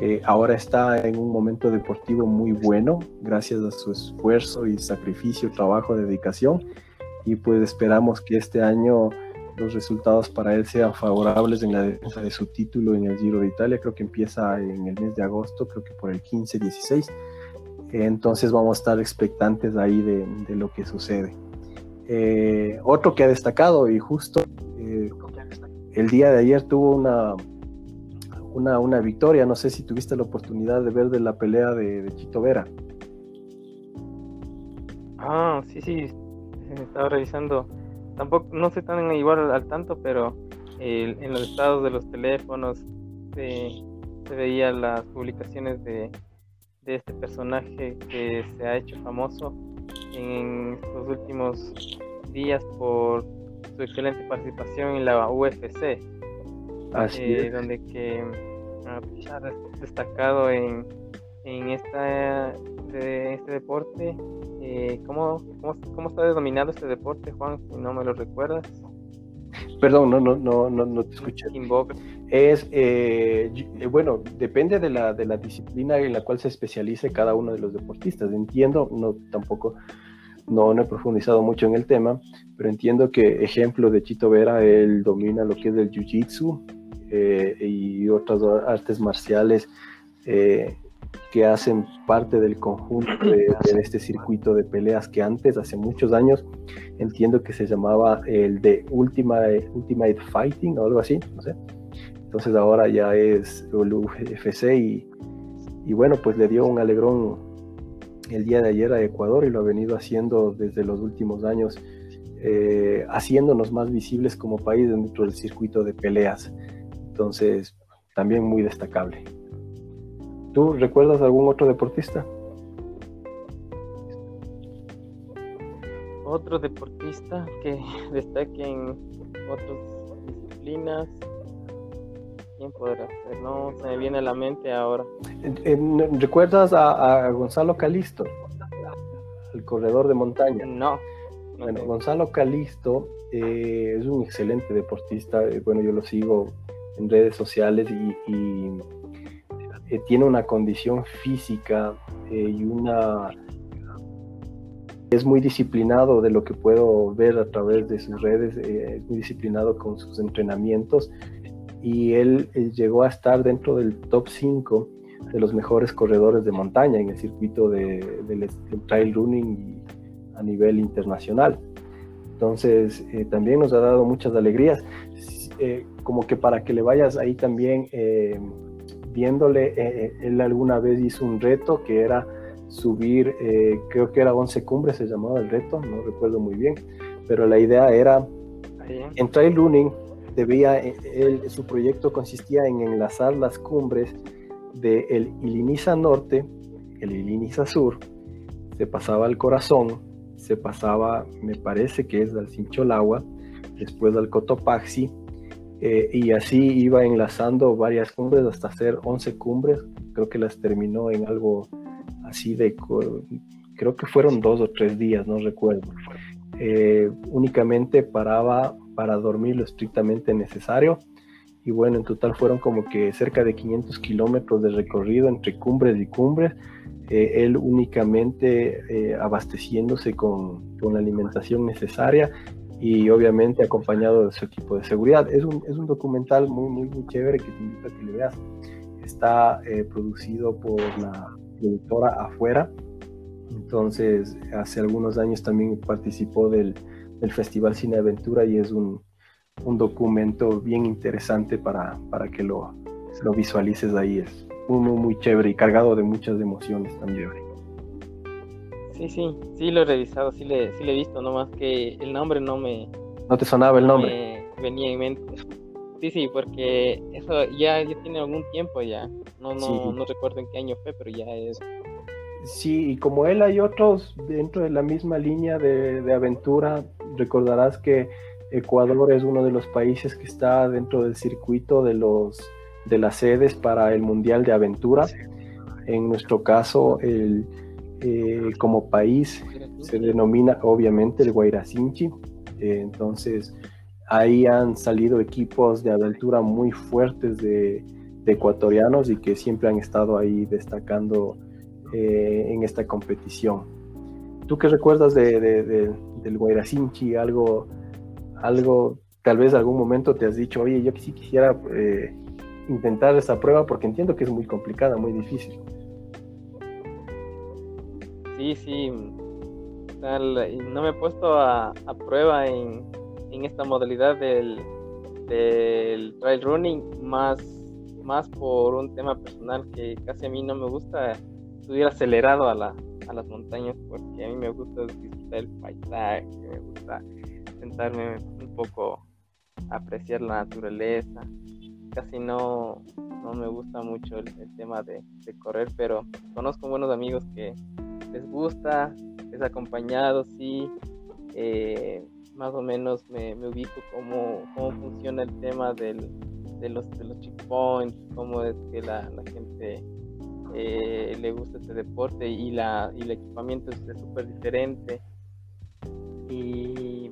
eh, ahora está en un momento deportivo muy bueno, gracias a su esfuerzo y sacrificio, trabajo, dedicación. Y pues esperamos que este año los resultados para él sean favorables en la defensa de su título en el Giro de Italia. Creo que empieza en el mes de agosto, creo que por el 15-16. Entonces vamos a estar expectantes ahí de, de lo que sucede. Eh, otro que ha destacado y justo eh, el día de ayer tuvo una, una, una, victoria, no sé si tuviste la oportunidad de ver de la pelea de, Chito Vera. Ah, sí, sí, estaba revisando, tampoco, no sé tan igual al, tanto, pero en los estados de los teléfonos se, se veían las publicaciones de, de este personaje que se ha hecho famoso en estos últimos días por su excelente participación en la UFC, Así eh, donde que ha destacado en, en esta de este deporte. Eh, ¿cómo, cómo, está denominado este deporte, Juan? Si no me lo recuerdas. Perdón, no, no, no, no, no te escuché. Es, eh, eh, bueno, depende de la, de la disciplina en la cual se especialice cada uno de los deportistas. Entiendo, no tampoco, no, he profundizado mucho en el tema, pero entiendo que ejemplo de Chito Vera, él domina lo que es el Jiu-Jitsu eh, y otras artes marciales que hacen parte del conjunto de, este circuito de peleas que antes, hace muchos años, entiendo que se llamaba el de Ultimate, Ultimate Fighting o algo así, no sé. Entonces ahora ya es UFC y, y bueno, pues le dio un alegrón el día de ayer a Ecuador y lo ha venido haciendo desde los últimos años, eh, haciéndonos más visibles como país dentro del circuito de peleas. Entonces, también muy destacable. ¿Tú recuerdas algún otro deportista? Otro deportista que destaque en otras disciplinas. ¿Quién podrá ser? No se me viene a la mente ahora. ¿Recuerdas a, Gonzalo Calisto? El corredor de montaña. No. bueno, Gonzalo Calisto eh, es un excelente deportista. Eh, bueno, yo lo sigo en redes sociales y tiene una condición física eh, y una... Es muy disciplinado de lo que puedo ver a través de sus redes, eh, es muy disciplinado con sus entrenamientos y él, llegó a estar dentro del top 5 de los mejores corredores de montaña en el circuito de, del, trail running a nivel internacional. Entonces, eh, también nos ha dado muchas alegrías. como que para que le vayas ahí también viéndole, eh, eh, él alguna vez hizo un reto que era subir, eh, creo que era 11 cumbres, se llamaba el reto, no recuerdo muy bien, pero la idea era, en trail running, debía, él, su proyecto consistía en enlazar las cumbres del el Iliniza Norte, el Iliniza Sur, se pasaba al Corazón, se pasaba, me parece que es al Sincholagua, después al Cotopaxi, eh, y así iba enlazando varias cumbres hasta hacer 11 cumbres. Creo que las terminó en algo así de, creo que fueron dos o tres días, no recuerdo. Eh, únicamente paraba para dormir lo estrictamente necesario. Y bueno, en total fueron como que cerca de 500 kilómetros de recorrido entre cumbres y cumbres. Eh, él únicamente abasteciéndose con, con, la alimentación necesaria y obviamente acompañado de su equipo de seguridad. Es un, es un documental muy, muy, muy chévere que te invito a que le veas. Está eh, producido por la productora Afuera. Entonces, hace algunos años también participó del, del Festival Cine Aventura y es un, un documento bien interesante para, para que lo, lo visualices ahí. Es muy, muy, muy chévere y cargado de muchas emociones también. Sí, sí, sí lo he revisado, sí le, sí le he visto, nomás que el nombre no me... ¿No te sonaba el nombre? venía en mente. Sí, sí, porque eso ya, ya tiene algún tiempo ya. No, no, no recuerdo en qué año fue, pero ya es. Sí, y como él hay otros dentro de la misma línea de, de aventura, recordarás que Ecuador es uno de los países que está dentro del circuito de los de las sedes para el Mundial de Aventura. En nuestro caso, el, eh, como país se denomina obviamente el Guairacinchi. Eh, entonces, ahí han salido equipos de aventura muy fuertes de, ecuatorianos y que siempre han estado ahí destacando eh, en esta competición. ¿Tú qué recuerdas de, del Guairacinchi? Algo, algo, tal vez algún momento te has dicho, oye, yo sí quisiera eh, intentar esa prueba porque entiendo que es muy complicada, muy difícil. Sí, sí. No me he puesto a prueba en, en esta modalidad del, del trail running, más, más por un tema personal que casi a mí no me gusta subir acelerado a, la, a las montañas, porque a mí me gusta disfrutar el paisaje, me gusta sentarme un poco a apreciar la naturaleza. Casi no, no me gusta mucho el, tema de, de, correr, pero conozco buenos amigos que les gusta, es acompañado, sí. Eh, más o menos me, ubico cómo, cómo funciona el tema del, de, los, de los checkpoints, cómo es que la, gente eh, le gusta este deporte y, la, y el equipamiento es súper diferente. Y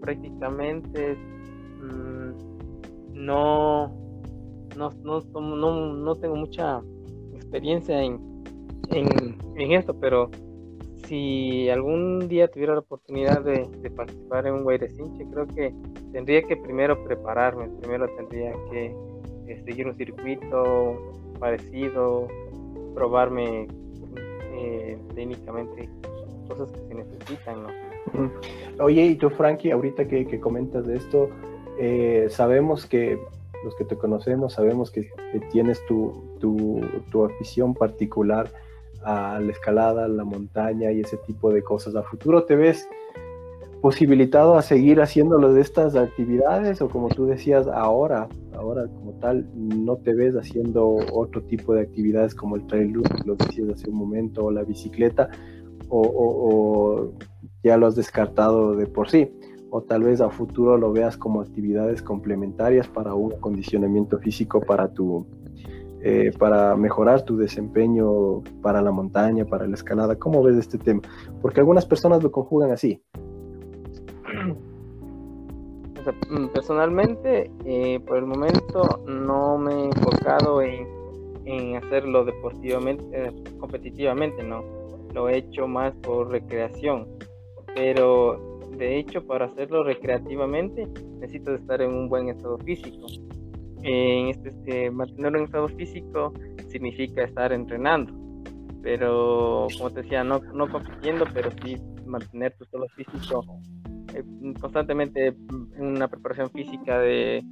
prácticamente mm, no, no, no, no, tengo mucha experiencia en, en, en esto, pero si algún día tuviera la oportunidad de, participar en un Guayrecinche, creo que tendría que primero prepararme, primero tendría que eh, seguir un circuito parecido, probarme eh, técnicamente cosas que se necesitan, ¿no? Oye, y tú, Frankie, ahorita que, comentas de esto, eh, sabemos que los que te conocemos sabemos que, tienes tu, tu, tu afición particular a la escalada, la montaña y ese tipo de cosas. ¿A futuro te ves posibilitado a seguir haciéndolo de estas actividades o como tú decías ahora, ahora como tal, no te ves haciendo otro tipo de actividades como el trail lo decías hace un momento, o la bicicleta, o, ya lo has descartado de por sí? O tal vez a futuro lo veas como actividades complementarias para un acondicionamiento físico para tu, eh, para mejorar tu desempeño para la montaña, para la escalada? ¿Cómo ves este tema? Porque algunas personas lo conjugan así. Mm, personalmente, eh, por el momento no me he enfocado en, en hacerlo deportivamente, eh, competitivamente, no. Lo he hecho más por recreación. Pero de hecho, para hacerlo recreativamente, necesito estar en un buen estado físico en este, este, mantenerlo en estado físico significa estar entrenando, pero como te decía, no, no compitiendo, pero sí mantener tu estado físico constantemente en una preparación física de,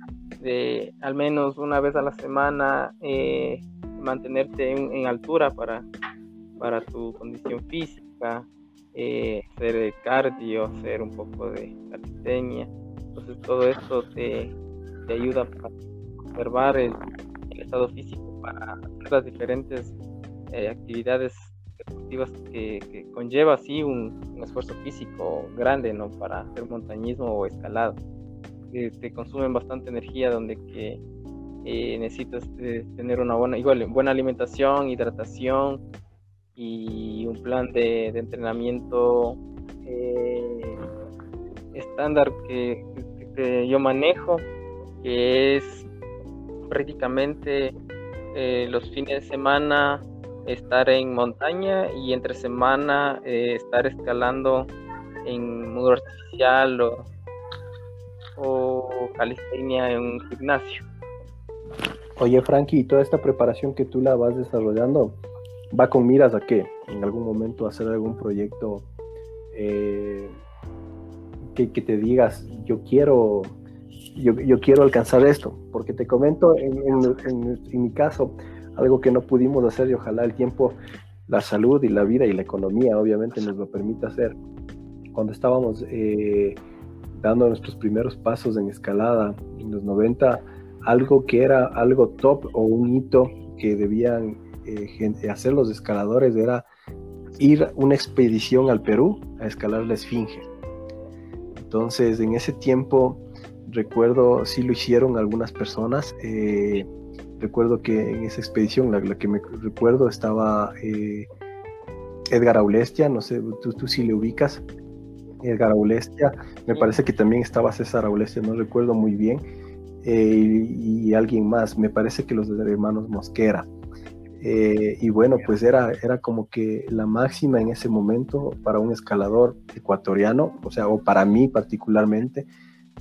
al menos una vez a la semana, eh, mantenerte en, altura para, para tu condición física, eh, hacer cardio, hacer un poco de calistenia. Entonces todo esto te, te ayuda para observar el, estado físico para las diferentes eh, actividades que, conlleva así un, esfuerzo físico grande no para hacer montañismo o escalado que te consumen bastante energía donde que eh, necesitas eh, tener una buena igual buena alimentación hidratación y un plan de, entrenamiento estándar que, yo manejo que es prácticamente eh, los fines de semana estar en montaña y entre semana eh, estar escalando en muro artificial o, o calistenia en un gimnasio. Oye, Frankie, ¿y toda esta preparación que tú la vas desarrollando va con miras a qué? En algún momento hacer algún proyecto eh, que, que, te digas, yo quiero yo, quiero alcanzar esto, porque te comento en, mi caso, algo que no pudimos hacer y ojalá el tiempo, la salud y la vida y la economía obviamente nos lo permita hacer. Cuando estábamos eh, dando nuestros primeros pasos en escalada en los 90, algo que era algo top o un hito que debían eh, hacer los escaladores era ir una expedición al Perú a escalar la Esfinge. Entonces, en ese tiempo, recuerdo, sí lo hicieron algunas personas. Eh, recuerdo que en esa expedición, la, que me recuerdo, estaba eh, Edgar Aulestia, no sé, tú, tú sí le ubicas. Edgar Aulestia, me parece que también estaba César Aulestia, no recuerdo muy bien, eh, y, alguien más, me parece que los hermanos Mosquera. Eh, y bueno, pues era, era como que la máxima en ese momento para un escalador ecuatoriano, o sea, o para mí particularmente,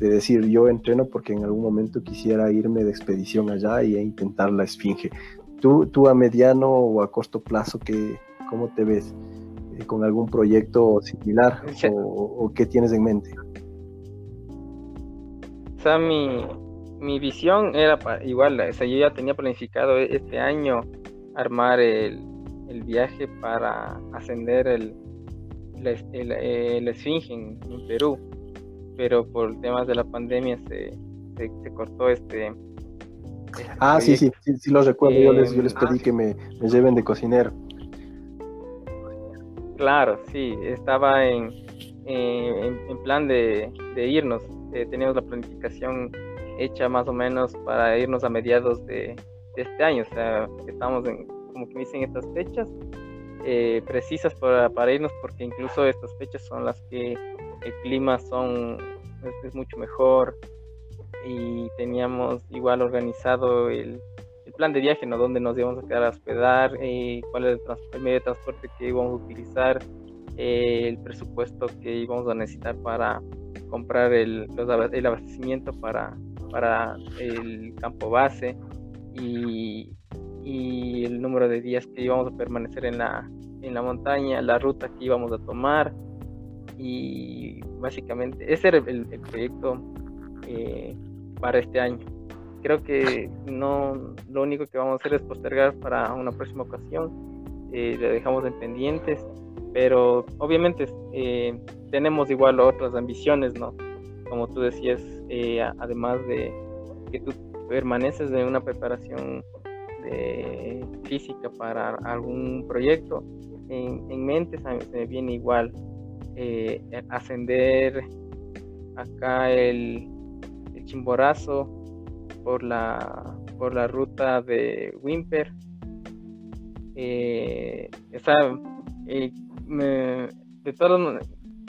de decir yo entreno porque en algún momento quisiera irme de expedición allá y intentar la esfinge. ¿Tú, tú a mediano o a corto plazo, ¿qué, ¿cómo te ves? Eh, ¿Con algún proyecto similar o, qué tienes en mente? O sea, mi, mi visión era igual, o sea, yo ya tenía planificado e, este año armar el, el viaje para ascender el, el, Esfinge en, Perú, pero por temas de la pandemia se, se, cortó este, este. ah, sí, sí, sí, lo recuerdo. yo, les, yo les pedí que me, me, lleven de cocinero. Claro, sí, estaba en, en, plan de, de irnos. Eh, teníamos la planificación hecha más o menos para irnos a mediados de, este año. O sea, estamos en, como que me dicen, estas fechas eh, precisas para, para, irnos, porque incluso estas fechas son las que el clima son es, mucho mejor y teníamos igual organizado el, el, plan de viaje, ¿no? Dónde nos íbamos a quedar a hospedar, eh, cuál es el, medio de transporte que íbamos a utilizar, eh, el presupuesto que íbamos a necesitar para comprar el, el abastecimiento para, para el campo base y, y, el número de días que íbamos a permanecer en la, en la montaña, la ruta que íbamos a tomar y básicamente ese era el, proyecto eh, para este año. Creo que no lo único que vamos a hacer es postergar para una próxima ocasión. Eh, le dejamos en pendientes, pero obviamente eh, tenemos igual otras ambiciones, ¿no? Como tú decías, eh, además de que tú permaneces de una preparación de física para algún proyecto, en, mente se me viene igual eh, ascender acá el, chimborazo por la por la ruta de Wimper eh, de todos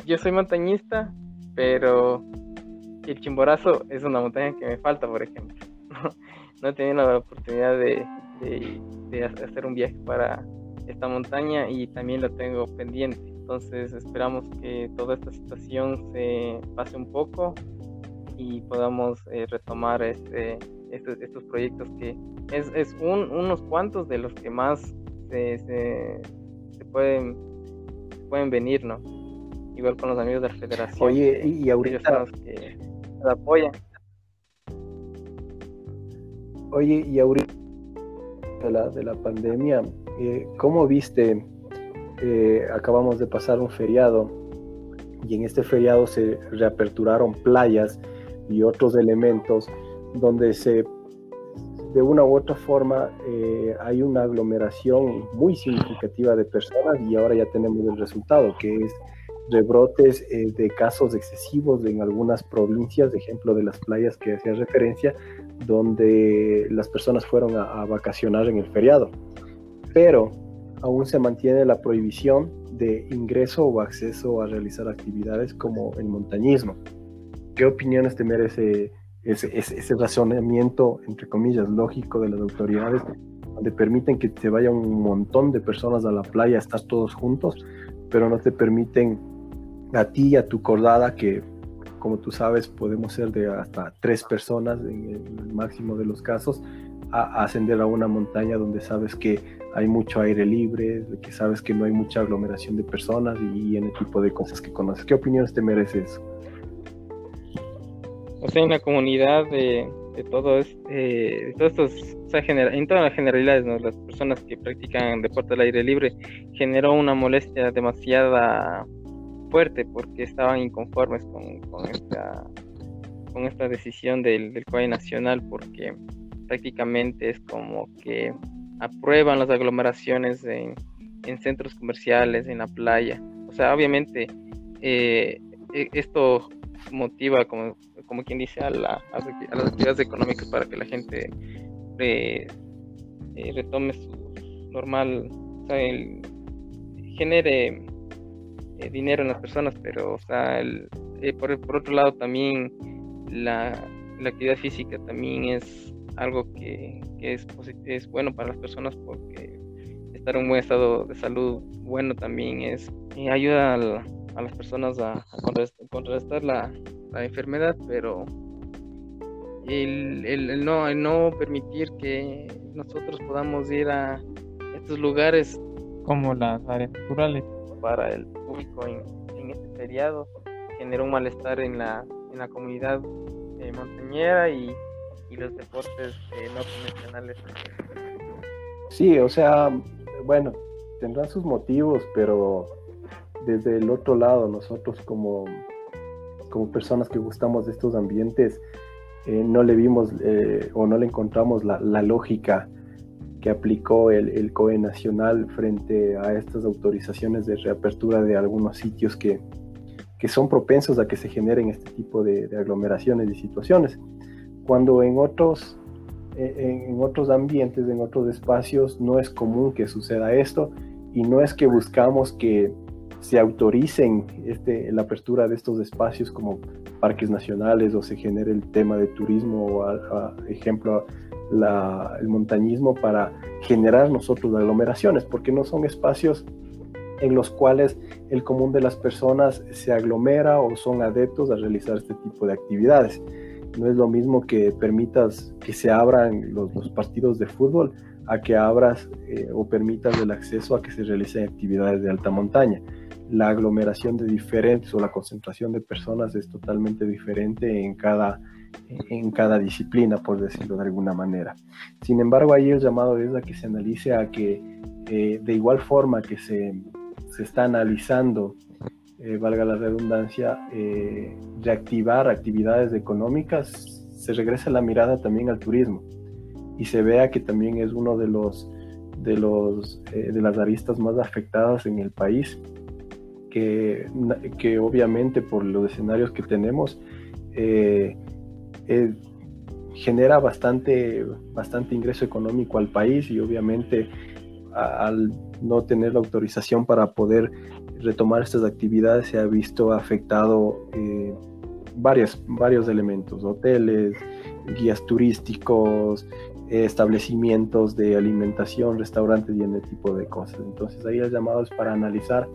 yo soy montañista pero el Chimborazo es una montaña que me falta, por ejemplo. No, he tenido la oportunidad de, hacer un viaje para esta montaña y también la tengo pendiente. Entonces esperamos que toda esta situación se pase un poco y podamos eh, retomar este, estos, proyectos que es, unos cuantos de los que más se, se, pueden, pueden venir, ¿no? Igual con los amigos de la federación. Oye, y ahorita... Que, apoya. Oye, y ahorita de la, de la pandemia, eh, ¿cómo viste? Eh, acabamos de pasar un feriado y en este feriado se reaperturaron playas y otros elementos donde se de una u otra forma eh, hay una aglomeración muy significativa de personas y ahora ya tenemos el resultado que es rebrotes eh, de casos excesivos en algunas provincias, de ejemplo de las playas que hacía referencia, donde las personas fueron a, vacacionar en el feriado. Pero aún se mantiene la prohibición de ingreso o acceso a realizar actividades como el montañismo. ¿Qué opiniones te merece ese, ese, razonamiento, entre comillas, lógico de las autoridades, donde permiten que te vaya un montón de personas a la playa, estás todos juntos, pero no te permiten a ti y a tu cordada, que como tú sabes podemos ser de hasta tres personas en el máximo de los casos, a, ascender a una montaña donde sabes que hay mucho aire libre, que sabes que no hay mucha aglomeración de personas y, en el tipo de cosas que conoces. ¿Qué opiniones te merece eso? O sea, en la comunidad de, de este, todos estos, o en todas las generalidades, las personas que practican deporte al aire libre, generó una molestia demasiada fuerte porque estaban inconformes con, esta decisión del, del nacional porque prácticamente es como que aprueban las aglomeraciones en, en centros comerciales, en la playa. O sea, obviamente eh, e, esto motiva, como, como quien dice, a, la, a, las actividades económicas para que la gente eh, eh, retome su normal, o sea, genere dinero en las personas, pero, o sea, el, por, por, otro lado también la, actividad física también es algo que, que es, es bueno para las personas porque estar en un buen estado de salud bueno también es ayuda a las personas a, contrarrestar la, enfermedad, pero el, no, no permitir que nosotros podamos ir a estos lugares como las áreas naturales. para el público en, este feriado genera un malestar en la, en la comunidad eh, montañera y, y, los deportes eh, no convencionales. Sí, o sea, bueno, tendrán sus motivos, pero desde el otro lado, nosotros como, como personas que gustamos de estos ambientes, eh, no le vimos eh, o no le encontramos la, lógica que aplicó el, el, COE nacional frente a estas autorizaciones de reapertura de algunos sitios que, que son propensos a que se generen este tipo de, aglomeraciones y situaciones. Cuando en otros, eh, en otros ambientes, en otros espacios, no es común que suceda esto y no es que buscamos que se autoricen este, la apertura de estos espacios como parques nacionales o se genere el tema de turismo o, a, ejemplo, el montañismo para generar nosotros aglomeraciones, porque no son espacios en los cuales el común de las personas se aglomera o son adeptos a realizar este tipo de actividades. No es lo mismo que permitas que se abran los, partidos de fútbol a que abras eh, o permitas el acceso a que se realicen actividades de alta montaña la aglomeración de diferentes o la concentración de personas es totalmente diferente en cada, en cada disciplina, por decirlo de alguna manera. Sin embargo, ahí el llamado es a que se analice a que eh, de igual forma que se, se está analizando, eh, valga la redundancia, eh, reactivar actividades económicas, se regrese la mirada también al turismo. Y se vea que también es uno de los de, los, de las aristas más afectadas en el país que, que obviamente por los escenarios que tenemos eh, eh, genera bastante, bastante ingreso económico al país y obviamente al no tener la autorización para poder retomar estas actividades se ha visto afectado eh, varios, elementos, hoteles, guías turísticos, establecimientos de alimentación, restaurantes y ese tipo de cosas. Entonces ahí el llamado es para analizar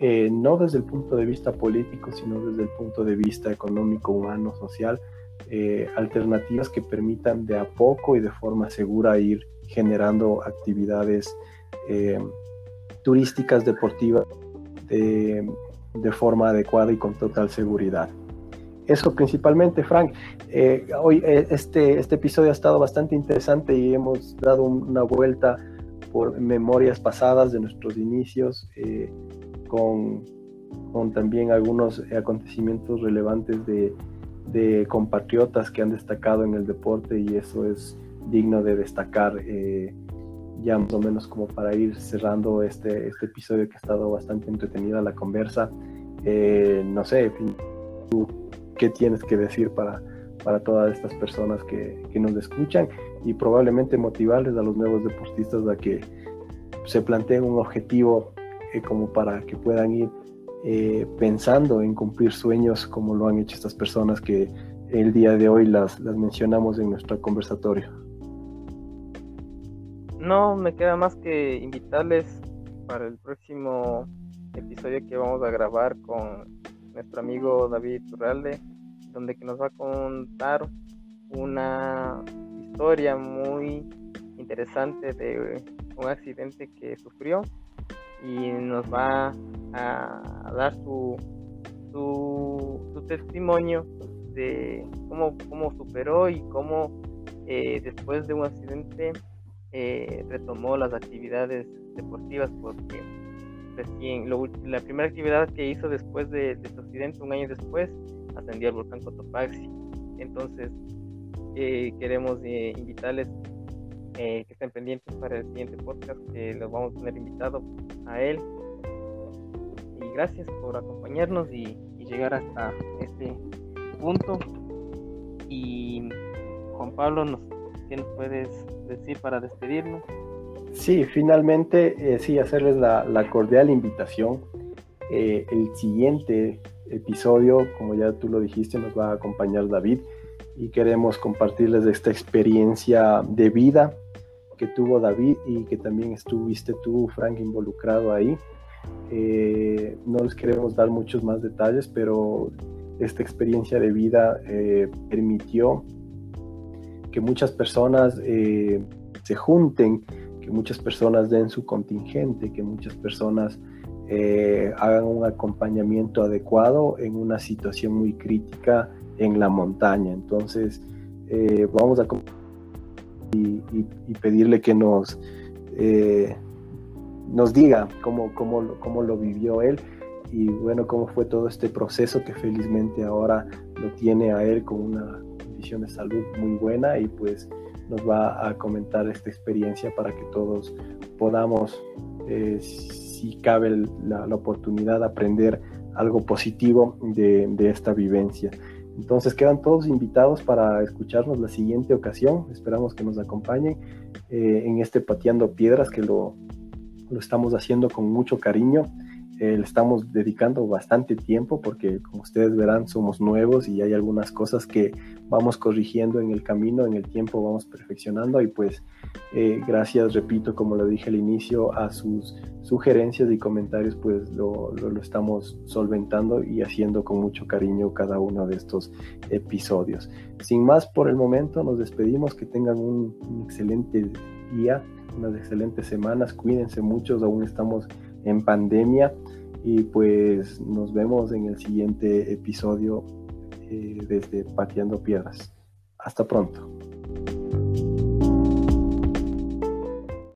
eh, no desde el punto de vista político, sino desde el punto de vista económico, humano, social, eh, alternativas que permitan de a poco y de forma segura ir generando actividades eh, turísticas, deportivas, de, forma adecuada y con total seguridad. Eso principalmente, Frank. hoy este, este episodio ha estado bastante interesante y hemos dado una vuelta por memorias pasadas de nuestros inicios con, con también algunos acontecimientos relevantes de, de, compatriotas que han destacado en el deporte y eso es digno de destacar eh, ya más o menos como para ir cerrando este, este episodio que ha estado bastante entretenida la conversa. Eh, no sé, ¿tú qué tienes que decir para, para todas estas personas que, que, nos escuchan y probablemente motivarles a los nuevos deportistas a que se planteen un objetivo eh, como para que puedan ir eh, pensando en cumplir sueños como lo han hecho estas personas que el día de hoy las, las mencionamos en nuestro conversatorio. No, me queda más que invitarles para el próximo episodio que vamos a grabar con nuestro amigo David Turralde, donde que nos va a contar una historia muy interesante de un accidente que sufrió y nos va a dar su, su, testimonio de cómo, cómo superó y cómo eh, después de un accidente eh, retomó las actividades deportivas porque recién la primera actividad que hizo después de, de su accidente un año después ascendió al volcán Cotopaxi Entonces, eh, queremos eh, invitarles que estén pendientes para el siguiente podcast, que los vamos a tener invitado a él. Y gracias por acompañarnos y, llegar hasta este punto. Y Juan Pablo, nos, ¿qué nos puedes decir para despedirnos? Sí, finalmente, eh, sí, hacerles la, cordial invitación. Eh, el siguiente episodio, como ya tú lo dijiste, nos va a acompañar David y queremos compartirles esta experiencia de vida que tuvo David y que también estuviste tú, Frank, involucrado ahí. Eh, no les queremos dar muchos más detalles, pero esta experiencia de vida permitió que muchas personas se junten que muchas personas den su contingente, que muchas personas eh, hagan un acompañamiento adecuado en una situación muy crítica en la montaña. Entonces, eh, vamos a y, pedirle que nos, eh, nos diga cómo, cómo, cómo lo vivió él y bueno, cómo fue todo este proceso que felizmente ahora lo tiene a él con una condición de salud muy buena y pues nos va a comentar esta experiencia para que todos podamos, eh, si cabe la, oportunidad, aprender algo positivo de, esta vivencia. Entonces quedan todos invitados para escucharnos la siguiente ocasión. Esperamos que nos acompañen eh, en este Pateando Piedras que lo, lo estamos haciendo con mucho cariño. Eh, le estamos dedicando bastante tiempo porque como ustedes verán somos nuevos y hay algunas cosas que vamos corrigiendo en el camino, en el tiempo vamos perfeccionando y pues eh, gracias, repito, como lo dije al inicio, a sus sugerencias y comentarios pues lo, lo, estamos solventando y haciendo con mucho cariño cada uno de estos episodios. Sin más por el momento, nos despedimos, que tengan un, un excelente día, unas excelentes semanas, cuídense mucho, aún estamos en pandemia. Y pues nos vemos en el siguiente episodio eh, desde Pateando Piedras. Hasta pronto.